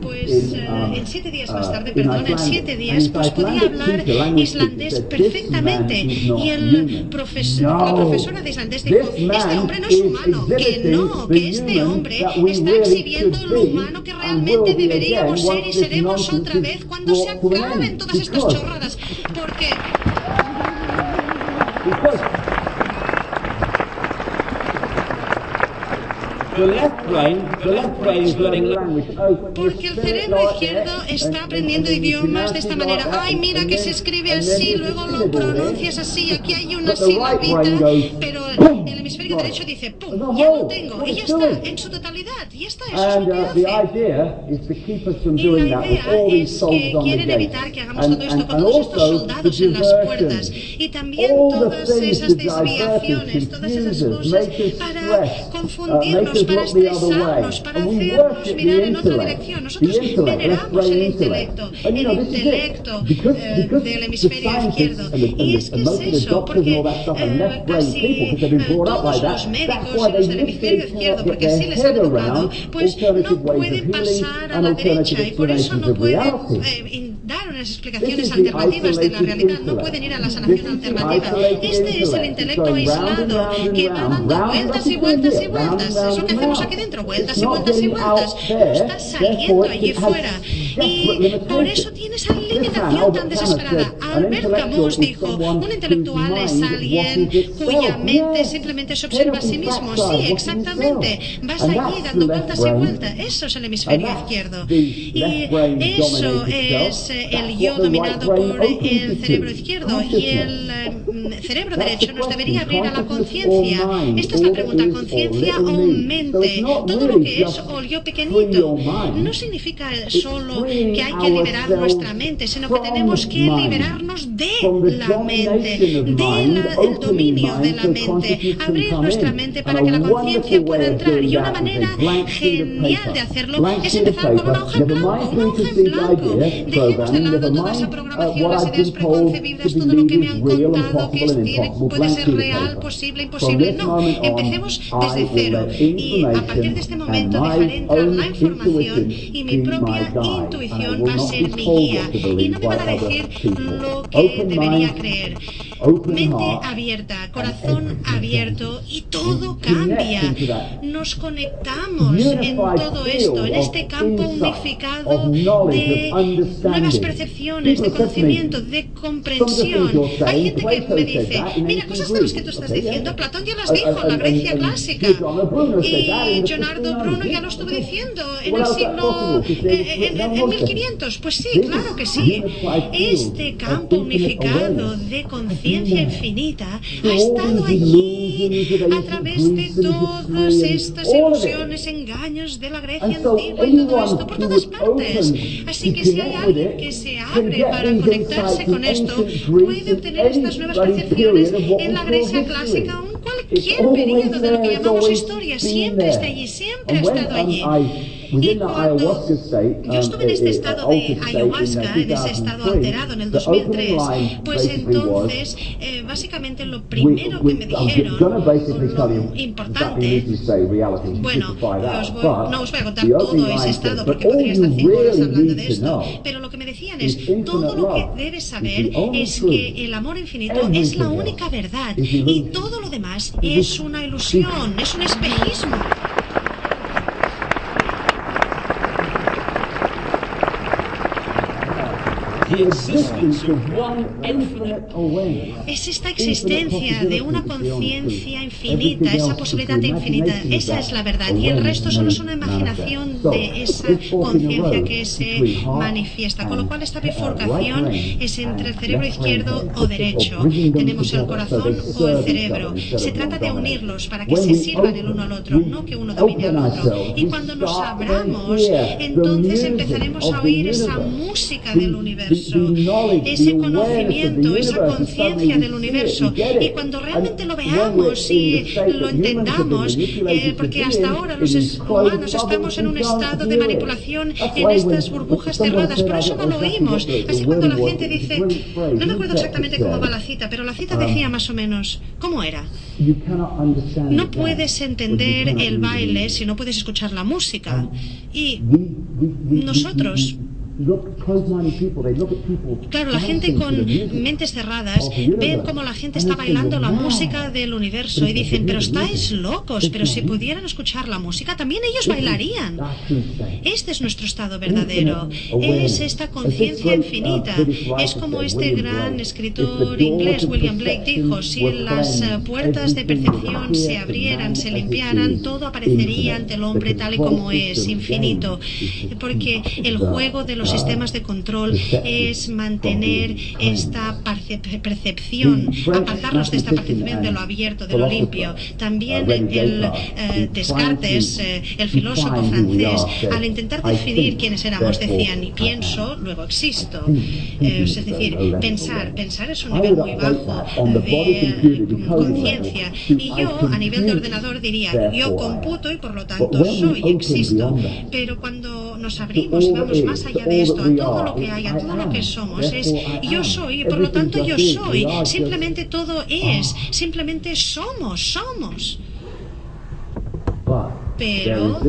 pues, en siete días más tarde, perdón, en siete días, pues podía hablar islandés perfectamente. Y el profesor, la profesora de islandés dijo, este hombre no es humano, que no, que este hombre está exhibiendo lo humano que realmente deberíamos ser y seremos otra vez cuando se acaben todas estas chorradas. Porque... Porque el cerebro izquierdo está aprendiendo idiomas de esta manera. Ay, mira que se escribe así, luego lo pronuncias así, aquí hay una silabita, pero el hemisferio derecho dice, ¡pum! Ya lo tengo, y ya está, en su totalidad, y está, eso es lo que hace. Y la idea es que quieren evitar que hagamos todo esto con todos estos soldados en las puertas, y también todas esas desviaciones, todas esas cosas para confundirnos para estresarnos, para hacernos mirar en otra dirección. Nosotros veneramos el intelecto, el intelecto eh, del hemisferio izquierdo. Y es que es eso, porque eh, casi eh, todos los médicos del hemisferio izquierdo, porque así les han educado, pues no pueden pasar a la derecha y por eso no pueden dar explicaciones alternativas de la realidad, no pueden ir a la sanación alternativa. Este es el intelecto aislado que va dando vueltas y vueltas y vueltas. Eso que hacemos aquí dentro, vueltas y vueltas y vueltas. No está saliendo allí fuera. Y por eso tiene esa limitación tan desesperada. Albert Camus dijo, un intelectual es alguien cuya mente simplemente se observa a sí mismo. Sí, exactamente. Vas allí dando vueltas y vueltas. Eso es el hemisferio izquierdo. Y eso es el yo dominado por el cerebro izquierdo y el eh, cerebro derecho nos debería abrir a la conciencia. Esta es la pregunta, conciencia o mente. Todo lo que es o yo pequeñito no significa solo que hay que liberar nuestra mente, sino que tenemos que liberarnos de la mente, del dominio de la mente, abrir nuestra mente para que la conciencia pueda entrar. Y una manera genial de hacerlo es empezar con una hoja en blanco, una hoja en blanco. Dejemos de lado toda esa programación, las ideas preconcebidas, todo lo que me han contado que es, tiene, puede ser real, posible, imposible. No, empecemos desde cero. Y a partir de este momento dejaré entrar la información y mi propia intuición va a ser mi guía. Y no me van a decir lo que debería creer. Mente abierta, corazón abierto y todo cambia. Nos conectamos en todo esto, en este campo unificado de nuevas percepciones, de conocimiento, de comprensión. Hay gente que me dice, mira, cosas de las que tú estás diciendo, Platón ya las dijo en la Grecia clásica. Y Leonardo Bruno ya lo estuvo diciendo en el siglo, en, en 1500. Pues sí, claro que sí. Este campo unificado de conciencia infinita ha estado allí a través de todas estas ilusiones, engaños de la Grecia antigua y todo esto por todas partes. Así que si hay alguien que se abre para conectarse con esto, puede obtener estas nuevas percepciones en la Grecia clásica, un cualquier periodo de lo que llamamos historia, siempre está allí, siempre ha estado allí. Y cuando yo estuve en este estado de ayahuasca, en ese estado alterado en el 2003, pues entonces, eh, básicamente lo primero que me dijeron, lo importante, bueno, no os voy a contar todo ese estado porque podría estar cinco horas hablando de esto, pero lo que me decían es, todo lo que debes saber es que el amor infinito es la única verdad y todo lo demás es una ilusión, es un espejismo. Es esta existencia de una conciencia infinita, esa posibilidad infinita, esa es la verdad. Y el resto solo es una imaginación de esa conciencia que se manifiesta. Con lo cual esta bifurcación es entre el cerebro izquierdo o derecho. Tenemos el corazón o el cerebro. Se trata de unirlos para que se sirvan el uno al otro, no que uno domine al otro. Y cuando nos abramos, entonces empezaremos a oír esa música del universo ese conocimiento, esa conciencia del universo. Y cuando realmente lo veamos y lo entendamos, eh, porque hasta ahora los humanos estamos en un estado de manipulación en estas burbujas cerradas, por eso no lo oímos. Así cuando la gente dice, no me acuerdo exactamente cómo va la cita, pero la cita decía más o menos, ¿cómo era? No puedes entender el baile si no puedes escuchar la música. Y nosotros Claro, la gente con mentes cerradas ven como la gente está bailando la música del universo y dicen, pero estáis locos, pero si pudieran escuchar la música, también ellos bailarían. Este es nuestro estado verdadero, es esta conciencia infinita. Es como este gran escritor inglés, William Blake, dijo, si las eh, puertas de percepción se abrieran, se limpiaran, todo aparecería ante el hombre tal y como es, infinito. Porque el juego de los los sistemas de control es mantener esta percepción, apartarnos de esta percepción de lo abierto, de lo limpio. También el eh, Descartes, eh, el filósofo francés, al intentar definir quiénes éramos, decía ni pienso, luego existo. Eh, es decir, pensar, pensar es un nivel muy bajo de conciencia. Y yo, a nivel de ordenador, diría, yo computo y por lo tanto soy, existo. Pero cuando nos abrimos y vamos más allá de esto, a todo lo que hay, a todo lo que somos. Es yo soy, y por lo tanto yo soy. Simplemente todo es, simplemente somos, somos pero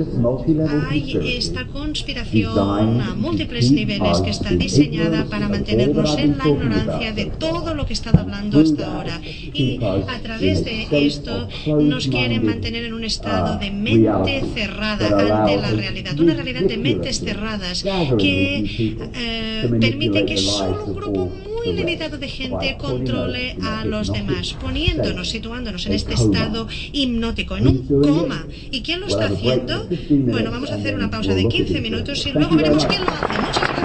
hay esta conspiración a múltiples niveles que está diseñada para mantenernos en la ignorancia de todo lo que he estado hablando hasta ahora. Y a través de esto nos quieren mantener en un estado de mente cerrada ante la realidad, una realidad de mentes cerradas que eh, permite que solo un grupo muy limitado de gente controle a los demás, poniéndonos, situándonos en este estado hipnótico, en un coma. ¿Y quién lo está haciendo? Bueno, vamos a hacer una pausa de 15 minutos y luego veremos quién lo hace.